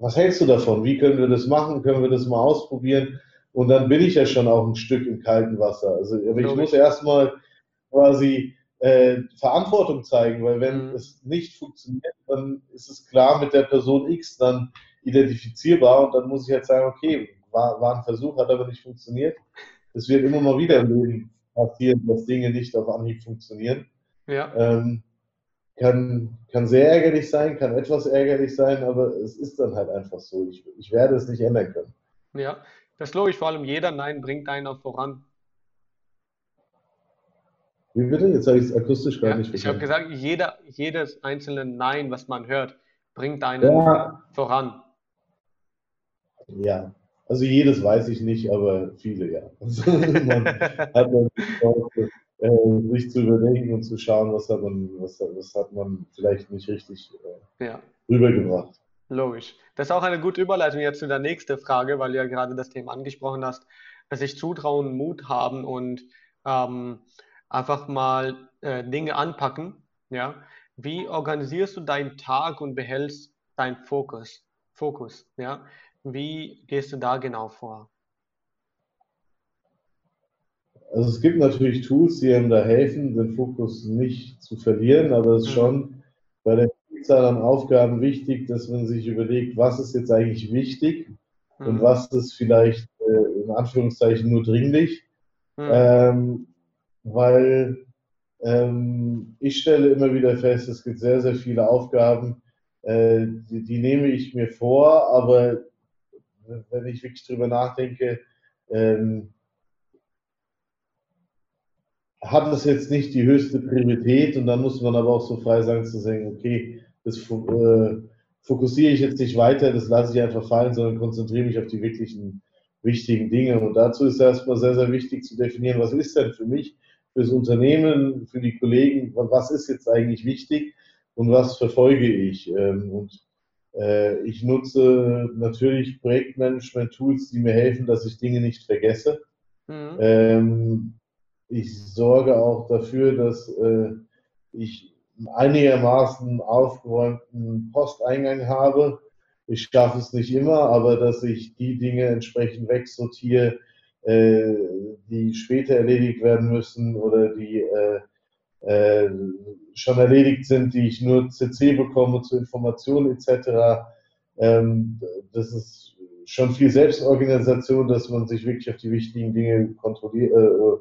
was hältst du davon? Wie können wir das machen? Können wir das mal ausprobieren? Und dann bin ich ja schon auch ein Stück im kalten Wasser. Also, aber ich muss erstmal quasi äh, Verantwortung zeigen, weil wenn mhm. es nicht funktioniert, dann ist es klar mit der Person X dann identifizierbar und dann muss ich halt sagen, okay, war, war ein Versuch, hat aber nicht funktioniert. Es wird immer mal wieder im Leben passieren, dass Dinge nicht auf Anhieb funktionieren. Ja. Ähm, kann, kann sehr ärgerlich sein, kann etwas ärgerlich sein, aber es ist dann halt einfach so. Ich, ich werde es nicht ändern können. Ja, das ist logisch. Vor allem jeder Nein bringt auch voran. Wie bitte? Jetzt habe ich es akustisch gar Ja, nicht ich habe verstanden. gesagt, jeder, jedes einzelne Nein, was man hört, bringt einen Ja, voran. ja. Also jedes weiß ich nicht, aber viele ja. Also man hat dann äh, sich zu überlegen und zu schauen, was hat man, was, was hat man vielleicht nicht richtig äh, Ja, rübergebracht. logisch. Das ist auch eine gute Überleitung jetzt zu der nächsten Frage, weil du ja gerade das Thema angesprochen hast, dass sich Zutrauen, Mut haben und ähm, einfach mal äh, Dinge anpacken. Ja, wie organisierst du deinen Tag und behältst deinen Fokus? Fokus, ja. Wie gehst du da genau vor? Also es gibt natürlich Tools, die einem da helfen, den Fokus nicht zu verlieren, aber es ist Mhm. schon bei der Vielzahl an Aufgaben wichtig, dass man sich überlegt, was ist jetzt eigentlich wichtig und Mhm. was ist vielleicht äh, in Anführungszeichen nur dringlich. Mhm. Ähm, weil ähm, ich stelle immer wieder fest, es gibt sehr, sehr viele Aufgaben, äh, die, die nehme ich mir vor, aber wenn ich wirklich drüber nachdenke, ähm, hat es jetzt nicht die höchste Priorität und dann muss man aber auch so frei sein zu sagen, okay, das äh, fokussiere ich jetzt nicht weiter, das lasse ich einfach fallen, sondern konzentriere mich auf die wirklichen wichtigen Dinge. Und dazu ist erstmal sehr, sehr wichtig zu definieren, was ist denn für mich, fürs Unternehmen, für die Kollegen, was ist jetzt eigentlich wichtig und was verfolge ich. Ähm, und äh, ich nutze natürlich Projektmanagement-Tools, die mir helfen, dass ich Dinge nicht vergesse. Mhm. Ähm, ich sorge auch dafür, dass äh, ich einigermaßen aufgeräumten Posteingang habe. Ich schaffe es nicht immer, aber dass ich die Dinge entsprechend wegsortiere, äh, die später erledigt werden müssen oder die äh, äh, schon erledigt sind, die ich nur CC bekomme zu Informationen etc. Ähm, das ist schon viel Selbstorganisation, dass man sich wirklich auf die wichtigen Dinge kontrolliert, äh,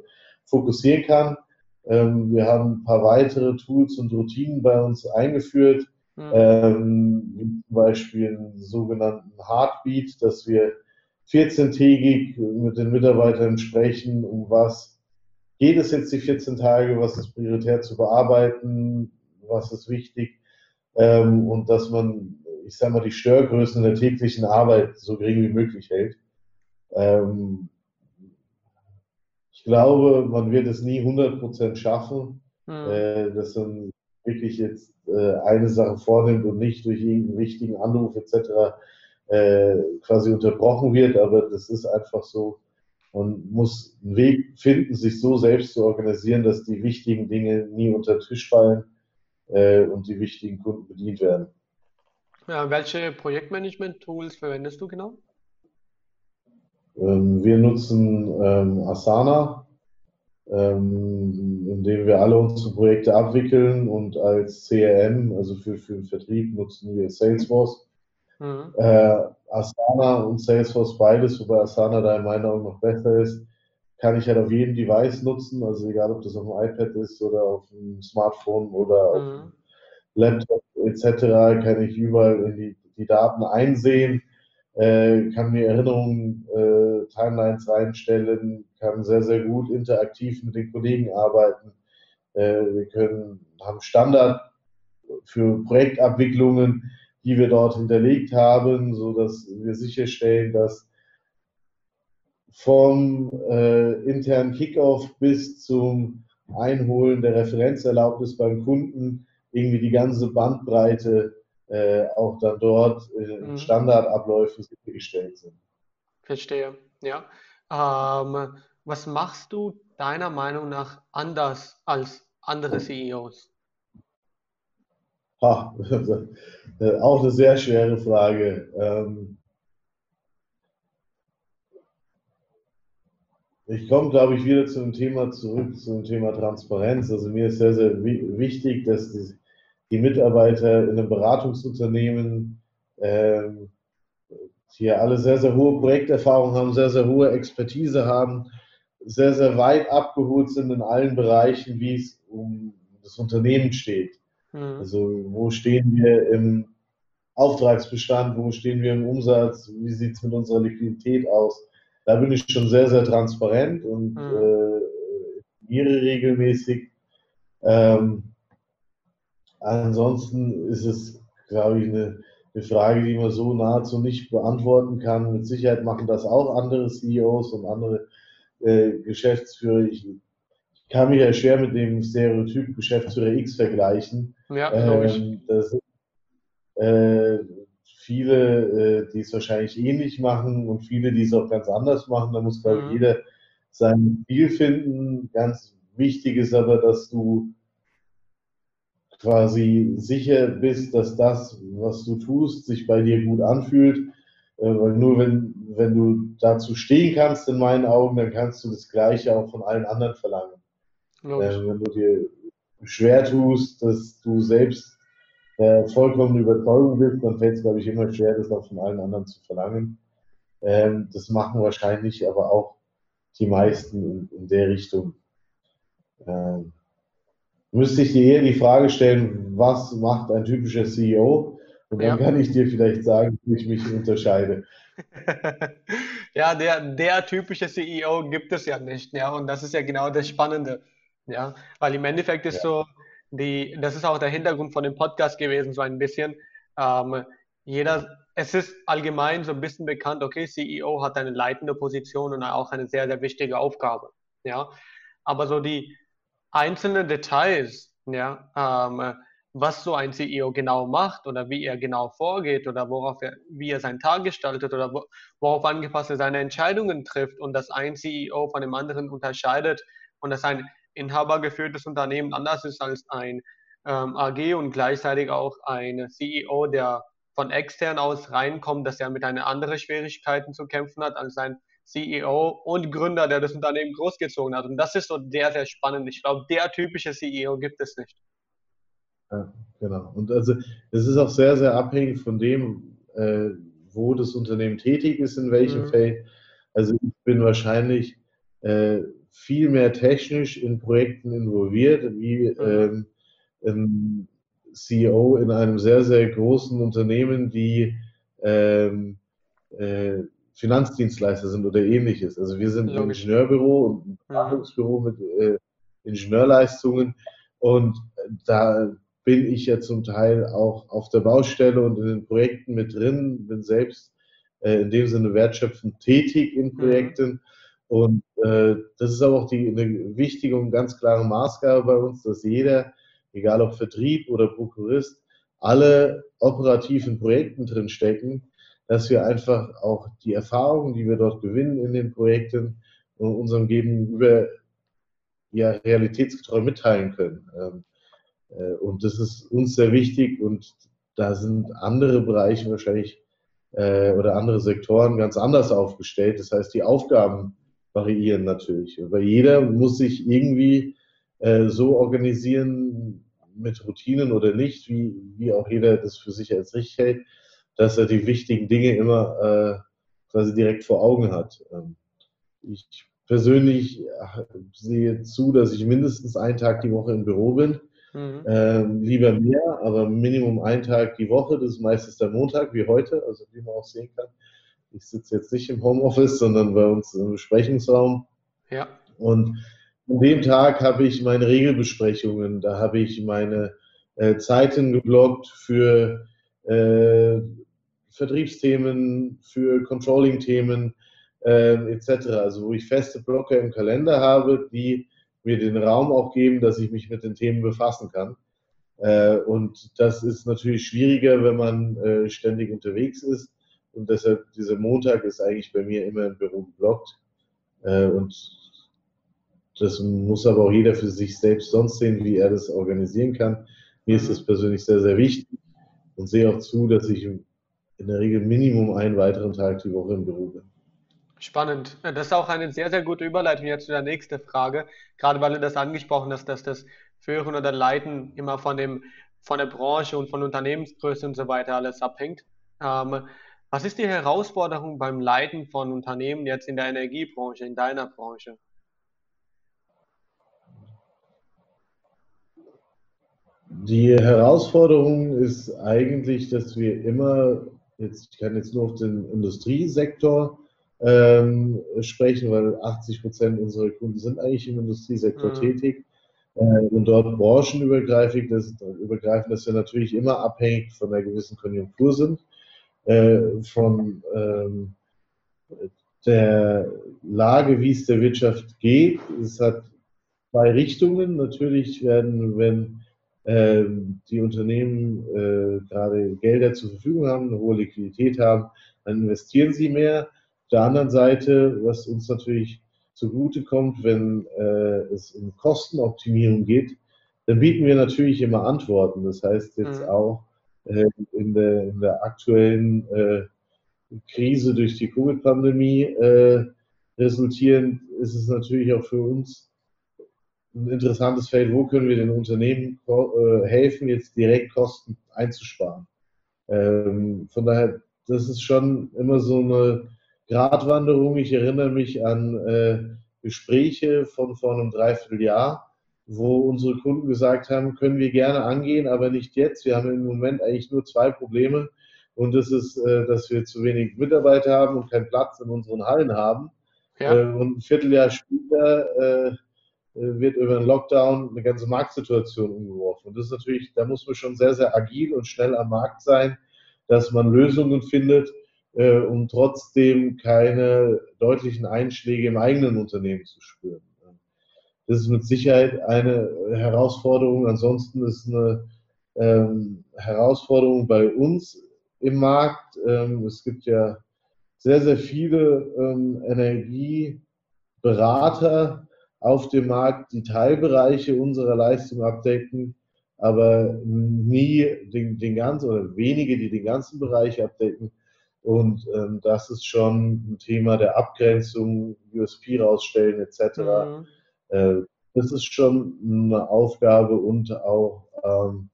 fokussieren kann. Ähm, wir haben ein paar weitere Tools und Routinen bei uns eingeführt, Mhm. ähm, wie zum Beispiel einen sogenannten Heartbeat, dass wir 14-tägig mit den Mitarbeitern sprechen, um was geht es jetzt die 14 Tage, was ist prioritär zu bearbeiten, was ist wichtig ähm, und dass man, ich sage mal, die Störgrößen der täglichen Arbeit so gering wie möglich hält. Ähm, ich glaube, man wird es nie 100% schaffen, Mhm. äh, dass man wirklich jetzt äh, eine Sache vornimmt und nicht durch irgendeinen wichtigen Anruf etc. Äh, quasi unterbrochen wird, aber das ist einfach so. Man muss einen Weg finden, sich so selbst zu organisieren, dass die wichtigen Dinge nie unter den Tisch fallen äh, und die wichtigen Kunden bedient werden. Ja, welche Projektmanagement-Tools verwendest du genau? Ähm, wir nutzen ähm, Asana, ähm, in dem wir alle unsere Projekte abwickeln und als CRM, also für, für den Vertrieb, nutzen wir Salesforce. Mhm. Äh, Asana und Salesforce beides, wobei Asana da in meinen Augen noch besser ist, kann ich halt auf jedem Device nutzen, also egal ob das auf dem iPad ist oder auf dem Smartphone oder auf Mhm. dem Laptop etc., kann ich überall in die, die Daten einsehen, äh, kann mir Erinnerungen, äh, Timelines reinstellen, kann sehr, sehr gut interaktiv mit den Kollegen arbeiten. Äh, wir können, haben Standard für Projektabwicklungen, die wir dort hinterlegt haben, so dass wir sicherstellen, dass vom äh, internen Kickoff bis zum Einholen der Referenzerlaubnis beim Kunden irgendwie die ganze Bandbreite äh, auch dann dort äh, Mhm. Standardabläufe sichergestellt sind. Verstehe, ja. Ähm, was machst du deiner Meinung nach anders als andere CEOs? Ha, äh, auch eine sehr schwere Frage. Ähm, ich komme, glaube ich, wieder zu dem Thema zurück, zum Thema Transparenz. Also mir ist sehr, sehr wi- wichtig, dass die, die Mitarbeiter in einem Beratungsunternehmen ähm, hier alle sehr, sehr hohe Projekterfahrung haben, sehr, sehr hohe Expertise haben, sehr, sehr weit abgeholt sind in allen Bereichen, wie es um das Unternehmen steht. Mhm. Also wo stehen wir im Auftragsbestand, wo stehen wir im Umsatz, wie sieht es mit unserer Liquidität aus? Da bin ich schon sehr, sehr transparent und Mhm. äh, informiere regelmäßig Ähm, ansonsten ist es, glaube ich, eine, eine Frage, die man so nahezu nicht beantworten kann. Mit Sicherheit machen das auch andere CEOs und andere äh, Geschäftsführer. Ich, ich, kann mich ja schwer mit dem Stereotyp Geschäftsführer X vergleichen. Ja, ähm, das sind äh, viele, äh, die es wahrscheinlich ähnlich machen und viele, die es auch ganz anders machen. Da muss, glaube ich, mhm. jeder sein Ziel finden. Ganz wichtig ist aber, dass du quasi sicher bist, dass das, was du tust, sich bei dir gut anfühlt. Äh, weil nur wenn, wenn du dazu stehen kannst, in meinen Augen, dann kannst du das Gleiche auch von allen anderen verlangen. Äh, wenn du dir schwer tust, dass du selbst äh, vollkommen Überzeugung bist, dann fällt es, glaube ich, immer schwer, das auch von allen anderen zu verlangen. Ähm, das machen wahrscheinlich aber auch die meisten in, in der Richtung. Ähm, müsste ich dir eher die Frage stellen, was macht ein typischer CEO? Und dann ja. kann ich dir vielleicht sagen, wie ich mich unterscheide. ja, der, der typische CEO gibt es ja nicht. Ja, und das ist ja genau das Spannende. Ja, weil im Endeffekt ist ja. so, die, das ist auch der Hintergrund von dem Podcast gewesen, so ein bisschen. Ähm, jeder, es ist allgemein so ein bisschen bekannt, okay, CEO hat eine leitende Position und auch eine sehr, sehr wichtige Aufgabe. Ja, aber so die, einzelne Details, ja, ähm, was so ein CEO genau macht oder wie er genau vorgeht oder worauf er, wie er seinen Tag gestaltet oder worauf angepasst er seine Entscheidungen trifft und dass ein CEO von dem anderen unterscheidet und dass ein inhabergeführtes Unternehmen anders ist als ein ähm, AG und gleichzeitig auch ein CEO, der von extern aus reinkommt, dass er mit einer anderen Schwierigkeiten zu kämpfen hat als ein CEO und Gründer, der das Unternehmen großgezogen hat. Und das ist so sehr, sehr spannend. Ich glaube, der typische CEO gibt es nicht. Ja, genau. Und also es ist auch sehr, sehr abhängig von dem, äh, wo das Unternehmen tätig ist, in welchem mhm. Feld. Also ich bin wahrscheinlich äh, viel mehr technisch in Projekten involviert, wie mhm. ähm, ein CEO in einem sehr, sehr großen Unternehmen, die ähm, äh, Finanzdienstleister sind oder ähnliches. Also wir sind ein Ingenieurbüro und ein Beratungsbüro mit äh, Ingenieurleistungen und da bin ich ja zum Teil auch auf der Baustelle und in den Projekten mit drin, bin selbst äh, in dem Sinne wertschöpfend tätig in mhm. Projekten. Mhm. Und äh, das ist aber auch die, eine wichtige und ganz klare Maßgabe bei uns, dass jeder, egal ob Vertrieb oder Prokurist, alle operativen Projekten drin stecken dass wir einfach auch die Erfahrungen, die wir dort gewinnen in den Projekten, unserem Gegenüber ja realitätsgetreu mitteilen können. Ähm, äh, und das ist uns sehr wichtig und da sind andere Bereiche wahrscheinlich äh, oder andere Sektoren ganz anders aufgestellt. Das heißt, die Aufgaben variieren natürlich. Weil jeder muss sich irgendwie äh, so organisieren mit Routinen oder nicht, wie, wie auch jeder das für sich als richtig hält, dass er die wichtigen Dinge immer äh, quasi direkt vor Augen hat. Ähm, ich persönlich äh, sehe zu, dass ich mindestens einen Tag die Woche im Büro bin. Mhm. Ähm, lieber mehr, aber Minimum einen Tag die Woche. Das ist meistens der Montag, wie heute, also wie man auch sehen kann. Ich sitze jetzt nicht im Homeoffice, sondern bei uns im Besprechungsraum. Ja. Und an dem Tag habe ich meine Regelbesprechungen, da habe ich meine äh, Zeiten geblockt für äh, Vertriebsthemen, für Controlling-Themen äh, etc. Also wo ich feste Blocke im Kalender habe, die mir den Raum auch geben, dass ich mich mit den Themen befassen kann. Äh, und das ist natürlich schwieriger, wenn man äh, ständig unterwegs ist. Und deshalb, dieser Montag ist eigentlich bei mir immer im Büro geblockt. Äh, und das muss aber auch jeder für sich selbst sonst sehen, wie er das organisieren kann. Mir ist mhm. das persönlich sehr, sehr wichtig und sehe auch zu, dass ich in der Regel Minimum einen weiteren Tag die Woche im Büro bin. Spannend. Das ist auch eine sehr, sehr gute Überleitung jetzt zu der nächsten Frage, gerade weil du das angesprochen hast, dass das Führen oder Leiten immer von, dem, von der Branche und von Unternehmensgröße und so weiter alles abhängt. Ähm, was ist die Herausforderung beim Leiten von Unternehmen jetzt in der Energiebranche, in deiner Branche? Die Herausforderung ist eigentlich, dass wir immer jetzt, ich kann jetzt nur auf den Industriesektor ähm, sprechen, weil 80 Prozent unserer Kunden sind eigentlich im Industriesektor mhm. tätig. äh, und dort branchenübergreifend, das, übergreifend, dass wir natürlich immer abhängig von einer gewissen Konjunktur sind, äh, von ähm, der Lage, wie es der Wirtschaft geht. Es hat zwei Richtungen. Natürlich werden, wenn die Unternehmen äh, gerade Gelder zur Verfügung haben, eine hohe Liquidität haben, dann investieren sie mehr. Auf der anderen Seite, was uns natürlich zugute kommt, wenn äh, es um Kostenoptimierung geht, dann bieten wir natürlich immer Antworten. Das heißt jetzt mhm. auch äh, in, der, in, der, aktuellen äh, Krise durch die Covid-Pandemie äh, resultierend ist es natürlich auch für uns ein interessantes Feld, wo können wir den Unternehmen äh, helfen, jetzt direkt Kosten einzusparen. Ähm, von daher, das ist schon immer so eine Gratwanderung. Ich erinnere mich an äh, Gespräche von vor einem Dreivierteljahr, wo unsere Kunden gesagt haben, können wir gerne angehen, aber nicht jetzt. Wir haben im Moment eigentlich nur zwei Probleme. Und das ist, äh, dass wir zu wenig Mitarbeiter haben und keinen Platz in unseren Hallen haben. Ja. Und ein Vierteljahr später wird über einen Lockdown eine ganze Marktsituation umgeworfen. Und das ist natürlich, da muss man schon sehr, sehr agil und schnell am Markt sein, dass man Lösungen findet, äh, um trotzdem keine deutlichen Einschläge im eigenen Unternehmen zu spüren. Das ist mit Sicherheit eine Herausforderung. Ansonsten ist eine ähm, Herausforderung bei uns im Markt. Ähm, es gibt ja sehr, sehr viele ähm, Energieberater auf dem Markt, die Teilbereiche unserer Leistung abdecken, aber nie den, den ganzen oder wenige, die den ganzen Bereich abdecken. Und ähm, das ist schon ein Thema der Abgrenzung, USP rausstellen etc. Mhm. Äh, das ist schon eine Aufgabe und auch, ähm,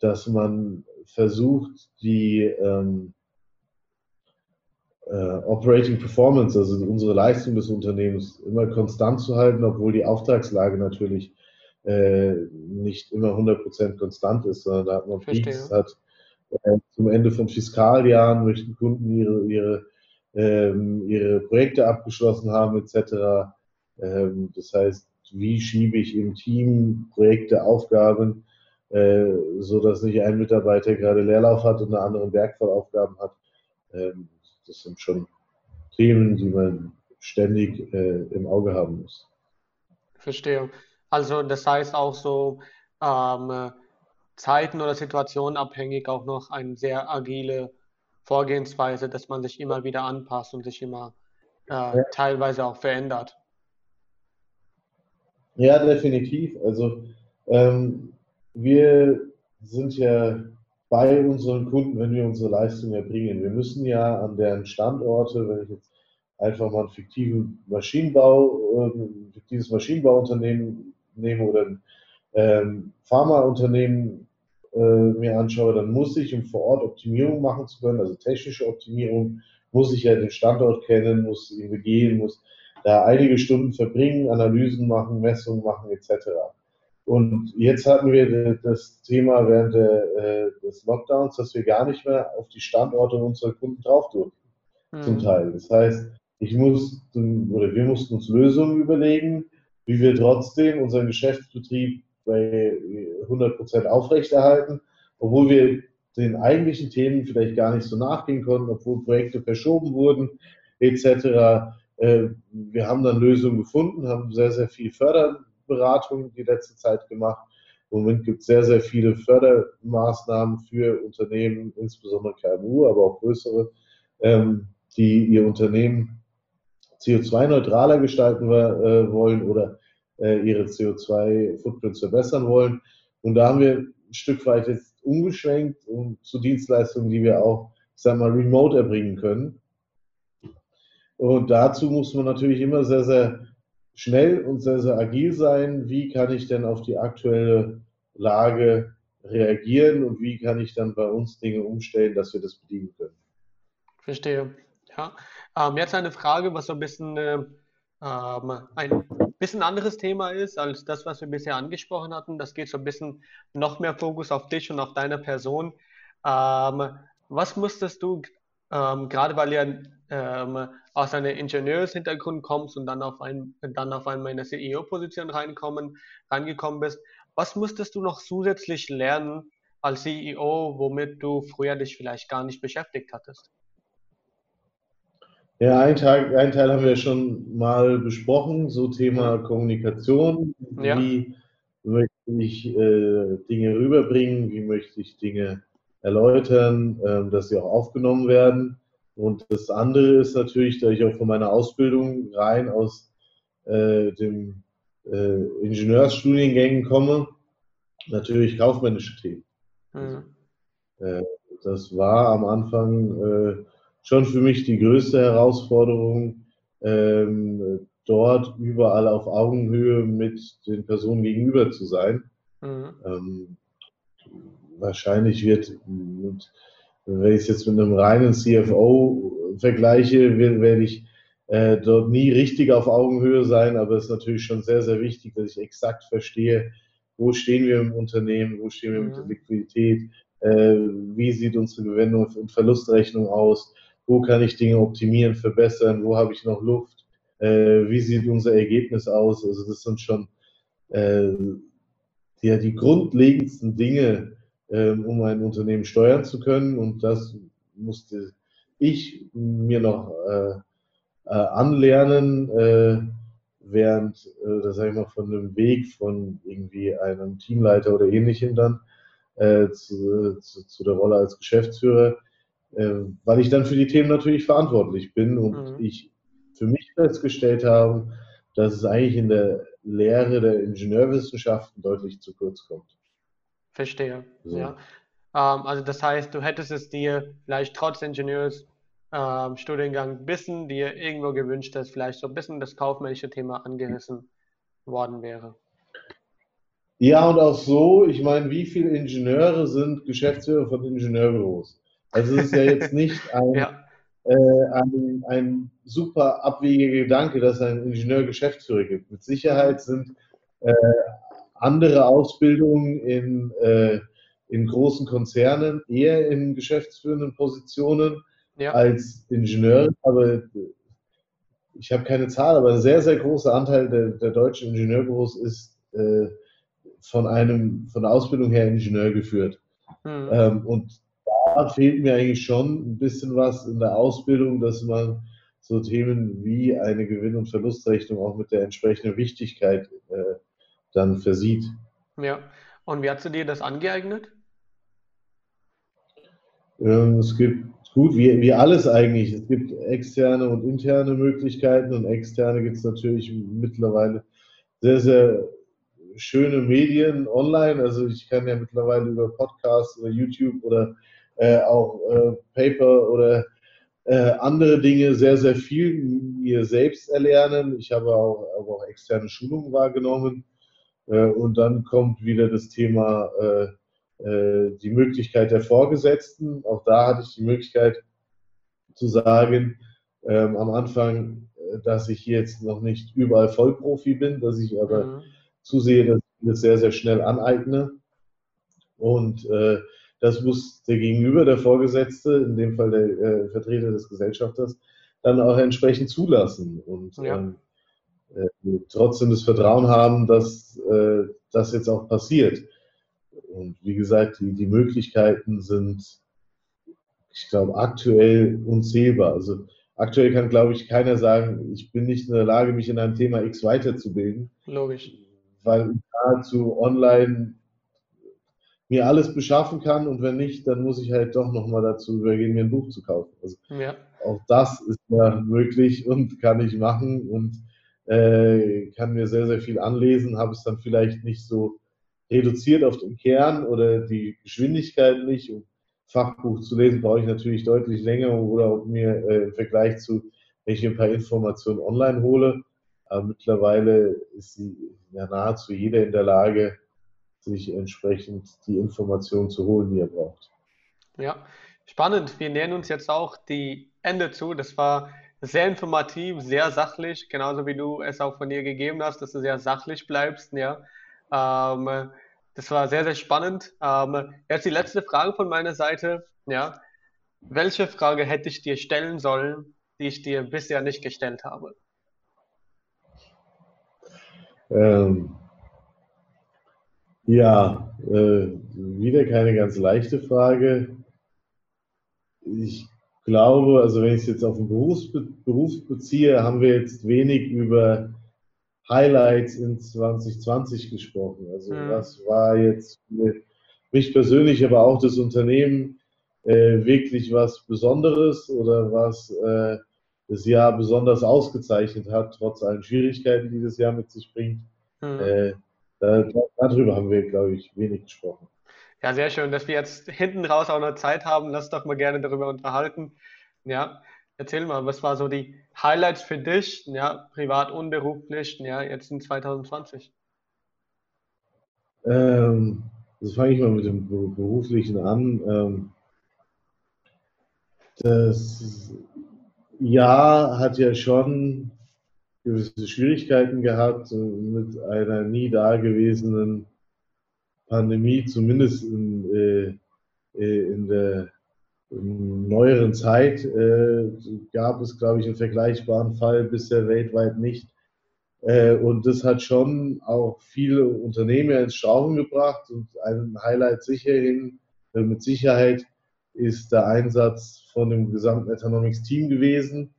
dass man versucht, die ähm, äh, Operating Performance, also unsere Leistung des Unternehmens, immer konstant zu halten, obwohl die Auftragslage natürlich äh, nicht immer 100% konstant ist, sondern da hat man Peaks, hat äh, zum Ende von Fiskaljahren möchten Kunden ihre, ihre, ähm, ihre Projekte abgeschlossen haben, etc. Ähm, das heißt, wie schiebe ich im Team Projekte, Aufgaben, äh, so dass nicht ein Mitarbeiter gerade Leerlauf hat und eine andere Bergfallaufgaben hat. Ähm, das sind schon Themen, die man ständig äh, im Auge haben muss. Verstehe. Also das heißt auch so, ähm, Zeiten oder Situationen abhängig auch noch eine sehr agile Vorgehensweise, dass man sich immer wieder anpasst und sich immer äh, ja. teilweise auch verändert. Ja, definitiv. Also ähm, wir sind ja bei unseren Kunden, wenn wir unsere Leistung erbringen. Wir müssen ja an deren Standorte, wenn ich jetzt einfach mal einen fiktiven Maschinenbau, ein fiktives Maschinenbauunternehmen nehme oder ein ähm, Pharmaunternehmen äh, mir anschaue, dann muss ich, um vor Ort Optimierung machen zu können, also technische Optimierung, muss ich ja den Standort kennen, muss ihn begehen, muss da einige Stunden verbringen, Analysen machen, Messungen machen etc. Und jetzt hatten wir das Thema während der, äh, des Lockdowns, dass wir gar nicht mehr auf die Standorte unserer Kunden drauf durften, mhm. zum Teil. Das heißt, ich muss, oder wir mussten uns Lösungen überlegen, wie wir trotzdem unseren Geschäftsbetrieb bei 100 Prozent aufrechterhalten, obwohl wir den eigentlichen Themen vielleicht gar nicht so nachgehen konnten, obwohl Projekte verschoben wurden, etc. Äh, wir haben dann Lösungen gefunden, haben sehr, sehr viel Förderberatung die letzte Zeit gemacht. Im Moment gibt es sehr, sehr viele Fördermaßnahmen für Unternehmen, insbesondere KMU, aber auch größere, ähm, die ihr Unternehmen CO2-neutraler gestalten äh, wollen oder äh, ihre CO2-Footprints verbessern wollen. Und da haben wir ein Stück weit jetzt umgeschwenkt um, zu Dienstleistungen, die wir auch, ich sag mal, remote erbringen können. Und dazu muss man natürlich immer sehr, sehr schnell und sehr, sehr agil sein. Wie kann ich denn auf die aktuelle Lage reagieren und wie kann ich dann bei uns Dinge umstellen, dass wir das bedienen können? Verstehe. Ja. Ähm, jetzt eine Frage, was so ein bisschen äh, ein bisschen anderes Thema ist als das, was wir bisher angesprochen hatten. Das geht so ein bisschen noch mehr Fokus auf dich und auf deine Person. Ähm, was musstest du, ähm, gerade weil ihr ähm, aus einem Ingenieurshintergrund kommst und dann auf, ein, dann auf einmal in eine CEO-Position reinkommen, reingekommen bist. Was musstest du noch zusätzlich lernen als CEO, womit du früher dich vielleicht gar nicht beschäftigt hattest? Ja, ein Teil, ein Teil haben wir schon mal besprochen, so Thema Kommunikation. Ja. Wie möchte ich äh, Dinge rüberbringen? Wie möchte ich Dinge erläutern, äh, dass sie auch aufgenommen werden? Und das andere ist natürlich, da ich auch von meiner Ausbildung rein aus äh, dem äh, Ingenieursstudiengängen komme, natürlich kaufmännische Themen. Mhm. Äh, das war am Anfang äh, schon für mich die größte Herausforderung, ähm, dort überall auf Augenhöhe mit den Personen gegenüber zu sein. Mhm. Ähm, wahrscheinlich wird mit wenn ich es jetzt mit einem reinen CFO vergleiche, werde ich äh, dort nie richtig auf Augenhöhe sein, aber es ist natürlich schon sehr, sehr wichtig, dass ich exakt verstehe, wo stehen wir im Unternehmen, wo stehen wir mit der mhm. Liquidität, äh, wie sieht unsere Gewinn- und Verlustrechnung aus, wo kann ich Dinge optimieren, verbessern, wo habe ich noch Luft, äh, wie sieht unser Ergebnis aus. Also das sind schon äh, ja, die grundlegendsten Dinge, um ein Unternehmen steuern zu können. Und das musste ich mir noch äh, äh, anlernen, äh, während, äh, das sage ich mal, von dem Weg von irgendwie einem Teamleiter oder ähnlichem dann zu, zu, zu, der Rolle als Geschäftsführer, weil ich dann für die Themen natürlich verantwortlich bin und mhm. ich für mich festgestellt habe, dass es eigentlich in der Lehre der Ingenieurwissenschaften deutlich zu kurz kommt. Verstehe. So. Ja. Ähm, also das heißt, du hättest es dir vielleicht trotz Ingenieursstudiengang ähm, bisschen dir irgendwo gewünscht, dass vielleicht so ein bisschen das kaufmännische Thema angerissen worden wäre. Ja, und auch so, ich meine, wie viele Ingenieure sind Geschäftsführer von Ingenieurbüros? Also es ist ja jetzt nicht ein, ja. äh, ein, ein, super abwegiger Gedanke, dass einen Ingenieur Geschäftsführer gibt. Mit Sicherheit sind äh, andere Ausbildungen in, äh, in großen Konzernen, eher in geschäftsführenden Positionen ja. als Ingenieur. Aber ich habe keine Zahl, aber ein sehr, sehr großer Anteil der, der deutschen Ingenieurbüros ist äh, von einem, von der Ausbildung her Ingenieur geführt. Mhm. Ähm, und da fehlt mir eigentlich schon ein bisschen was in der Ausbildung, dass man so Themen wie eine Gewinn- und Verlustrechnung auch mit der entsprechenden Wichtigkeit äh, dann versieht. Ja, und wie hast du dir das angeeignet? Ähm, es gibt gut, wie, wie alles eigentlich. Es gibt externe und interne Möglichkeiten und externe gibt es natürlich mittlerweile sehr, sehr schöne Medien online. Also ich kann ja mittlerweile über Podcasts oder YouTube oder äh, auch äh, Paper oder äh, andere Dinge sehr, sehr viel mir selbst erlernen. Ich habe auch, aber auch externe Schulungen wahrgenommen. Äh, und dann kommt wieder das Thema äh, äh, die Möglichkeit der Vorgesetzten. Auch da hatte ich die Möglichkeit zu sagen, ähm, am Anfang, dass ich jetzt noch nicht überall Vollprofi bin, dass ich aber mhm. zusehe, dass ich das sehr, sehr schnell aneigne. Und das muss der Gegenüber, der Vorgesetzte, in dem Fall der äh, Vertreter des Gesellschafters, dann auch entsprechend zulassen. Und ja. ähm, äh, trotzdem das Vertrauen haben, dass äh, das jetzt auch passiert. Und wie gesagt, die, die Möglichkeiten sind, ich glaube, aktuell unzählbar. Also aktuell kann, glaube ich, keiner sagen, ich bin nicht in der Lage, mich in einem Thema X weiterzubilden. Logisch. Weil ich nahezu online mir alles beschaffen kann und wenn nicht, dann muss ich halt doch nochmal dazu übergehen, mir ein Buch zu kaufen. Also ja. auch das ist ja möglich und kann ich machen und äh, kann mir sehr, sehr viel anlesen, habe es dann vielleicht nicht so reduziert auf den Kern oder die Geschwindigkeit nicht. Um Fachbuch zu lesen, brauche ich natürlich deutlich länger oder mir äh, im Vergleich zu, wenn ich ein paar Informationen online hole. Aber mittlerweile ist ja nahezu jeder in der Lage, sich entsprechend die Informationen zu holen, die er braucht. Ja, spannend. Wir nähern uns jetzt auch die Ende zu. Das war sehr informativ, sehr sachlich, genauso wie du es auch von dir gegeben hast, dass du sehr sachlich bleibst. Ja. Ähm, das war sehr, sehr spannend. Ähm, jetzt die letzte Frage von meiner Seite. Ja. Welche Frage hätte ich dir stellen sollen, die ich dir bisher nicht gestellt habe? Ähm, ja, äh, wieder keine ganz leichte Frage. Ich glaube, also wenn ich es jetzt auf den Berufsbe Beruf beziehe, haben wir jetzt wenig über Highlights in 2020 gesprochen. Also mhm. was war jetzt für mich persönlich, aber auch das Unternehmen äh, wirklich was Besonderes oder was äh, das Jahr besonders ausgezeichnet hat, trotz allen Schwierigkeiten, die das Jahr mit sich bringt. Mhm. Äh, da, darüber haben wir, glaube ich, wenig gesprochen. Ja, sehr schön, dass wir jetzt hinten raus auch noch Zeit haben. Lass doch mal gerne darüber unterhalten. Ja, erzähl mal, was war so die Highlights für dich, ja, privat und beruflich, ja, jetzt in 2020? Ähm, das fange ich mal mit dem beruflichen an. Ähm, das Jahr hat ja schon gewisse Schwierigkeiten gehabt mit einer nie dagewesenen Pandemie, zumindest in, äh, äh, in der in neueren Zeit äh, gab es, glaube ich, einen vergleichbaren Fall bisher weltweit nicht. Äh, und das hat schon auch viele Unternehmen ins Schrauben gebracht und ein Highlight sicherhin, äh, mit Sicherheit ist der Einsatz von dem gesamten Etonomics-Team gewesen.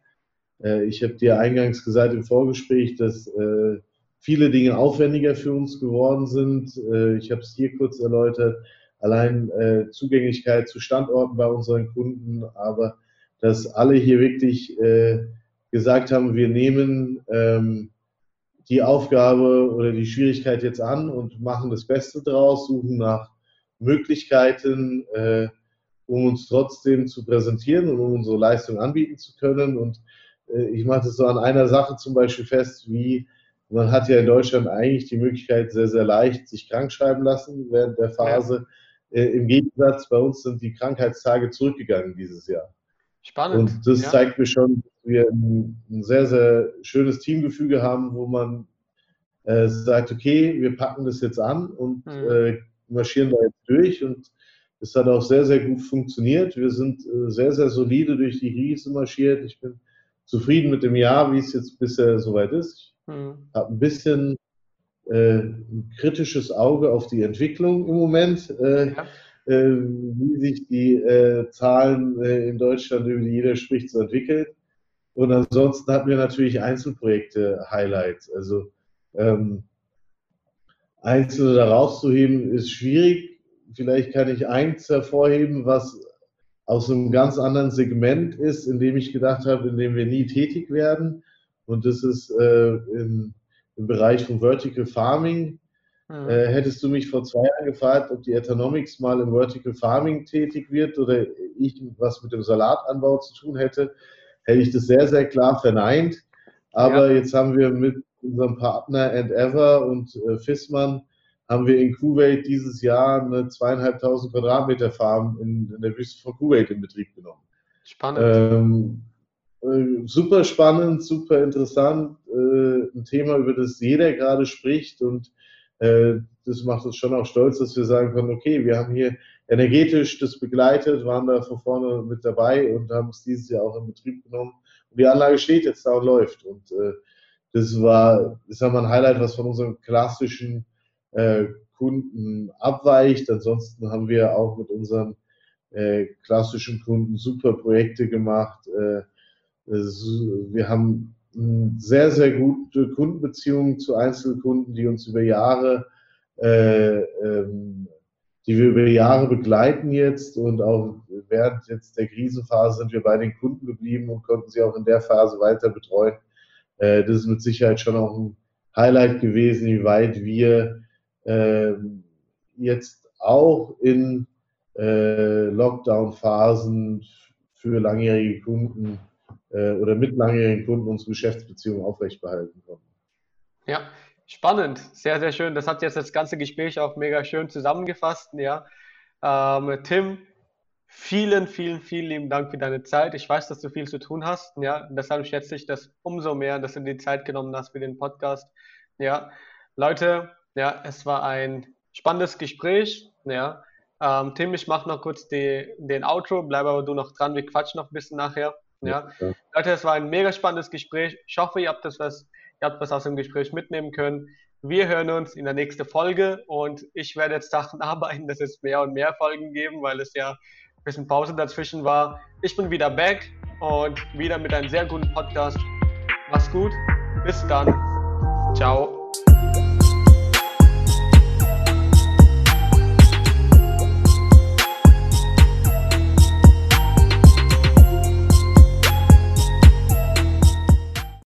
Äh, ich habe dir eingangs gesagt im Vorgespräch, dass äh, viele Dinge aufwendiger für uns geworden sind. Äh, ich habe es hier kurz erläutert, allein äh, Zugänglichkeit zu Standorten bei unseren Kunden, aber dass alle hier wirklich äh, gesagt haben, wir nehmen ähm, die Aufgabe oder die Schwierigkeit jetzt an und machen das Beste draus, suchen nach Möglichkeiten, um uns trotzdem zu präsentieren und um unsere Leistung anbieten zu können. Und ich mache das so an einer Sache zum Beispiel fest, wie man hat ja in Deutschland eigentlich die Möglichkeit, sehr, sehr leicht sich krank schreiben lassen während der Phase. Ja. Äh, Im Gegensatz, bei uns sind die Krankheitstage zurückgegangen dieses Jahr. Spannend. Und das ja. zeigt mir schon, dass wir ein, ein, sehr, sehr schönes Teamgefüge haben, wo man äh, sagt, okay, wir packen das jetzt an und mhm. äh, marschieren da jetzt durch. Und es hat auch sehr, sehr gut funktioniert. Wir sind äh, sehr, sehr solide durch die Krise marschiert. Ich bin zufrieden mit dem Jahr, wie es jetzt bisher soweit ist. Ich mhm. habe ein bisschen äh, ein kritisches Auge auf die Entwicklung im Moment, äh, ja. äh, wie sich die äh, Zahlen äh, in Deutschland, über die jeder spricht, so entwickelt. Und ansonsten hatten wir natürlich Einzelprojekte Highlights. Also ähm, einzelne da rauszuheben ist schwierig. Vielleicht kann ich eins hervorheben, was aus einem ganz anderen Segment ist, in dem ich gedacht habe, in dem wir nie tätig werden. Und das ist äh, im, im, Bereich von Vertical Farming. Mhm. Äh, hättest du mich vor zwei Jahren gefragt, ob die Etonomics mal im Vertical Farming tätig wird oder ich was mit dem Salatanbau zu tun hätte, hätte ich das sehr, sehr klar verneint. Aber ja. jetzt haben wir mit unserem Partner Endeavor und äh, Fissmann haben wir in Kuwait dieses Jahr eine zweieinhalbtausend Quadratmeter Farm in, in, der Wüste von Kuwait in Betrieb genommen. Spannend. Ähm, äh, super spannend, super interessant, äh, ein Thema, über das jeder gerade spricht und äh, das macht uns schon auch stolz, dass wir sagen können, okay, wir haben hier energetisch das begleitet, waren da von vorne mit dabei und haben es dieses Jahr auch in Betrieb genommen. Und die Anlage steht jetzt da und läuft. Und äh, das war, ich sag mal, ein Highlight, was von unserem klassischen äh, Kunden abweicht. Ansonsten haben wir auch mit unseren äh, klassischen Kunden super Projekte gemacht. Äh, wir haben sehr, sehr gute Kundenbeziehungen zu Einzelkunden, die uns über Jahre, äh, ähm, die wir über Jahre begleiten jetzt und auch während jetzt der Krisenphase sind wir bei den Kunden geblieben und konnten sie auch in der Phase weiter betreuen. Äh, das ist mit Sicherheit schon auch ein Highlight gewesen, wie weit wir ähm, jetzt auch in äh, Lockdown-Phasen für langjährige Kunden äh, oder mit langjährigen Kunden unsere Geschäftsbeziehungen aufrechtbehalten konnten. Ja, spannend, sehr, sehr schön. Das hat jetzt das ganze Gespräch auch mega schön zusammengefasst. Ja. Ähm, Tim, vielen, vielen, vielen lieben Dank für deine Zeit. Ich weiß, dass du viel zu tun hast. Ja, deshalb schätze ich das umso mehr, dass du dir die Zeit genommen hast für den Podcast. Ja, Leute, ja, es war ein spannendes Gespräch. Ja. Ähm, Tim, ich mache noch kurz die, den Outro, bleib aber du noch dran, wir quatschen noch ein bisschen nachher. Ja. ja. Leute, es war ein mega spannendes Gespräch. Ich hoffe, ihr habt, das was, ihr habt was aus dem Gespräch mitnehmen können. Wir hören uns in der nächsten Folge und ich werde jetzt daran arbeiten, dass es mehr und mehr Folgen geben, weil es ja ein bisschen Pause dazwischen war. Ich bin wieder back und wieder mit einem sehr guten Podcast. Mach's gut. Bis dann. Ciao.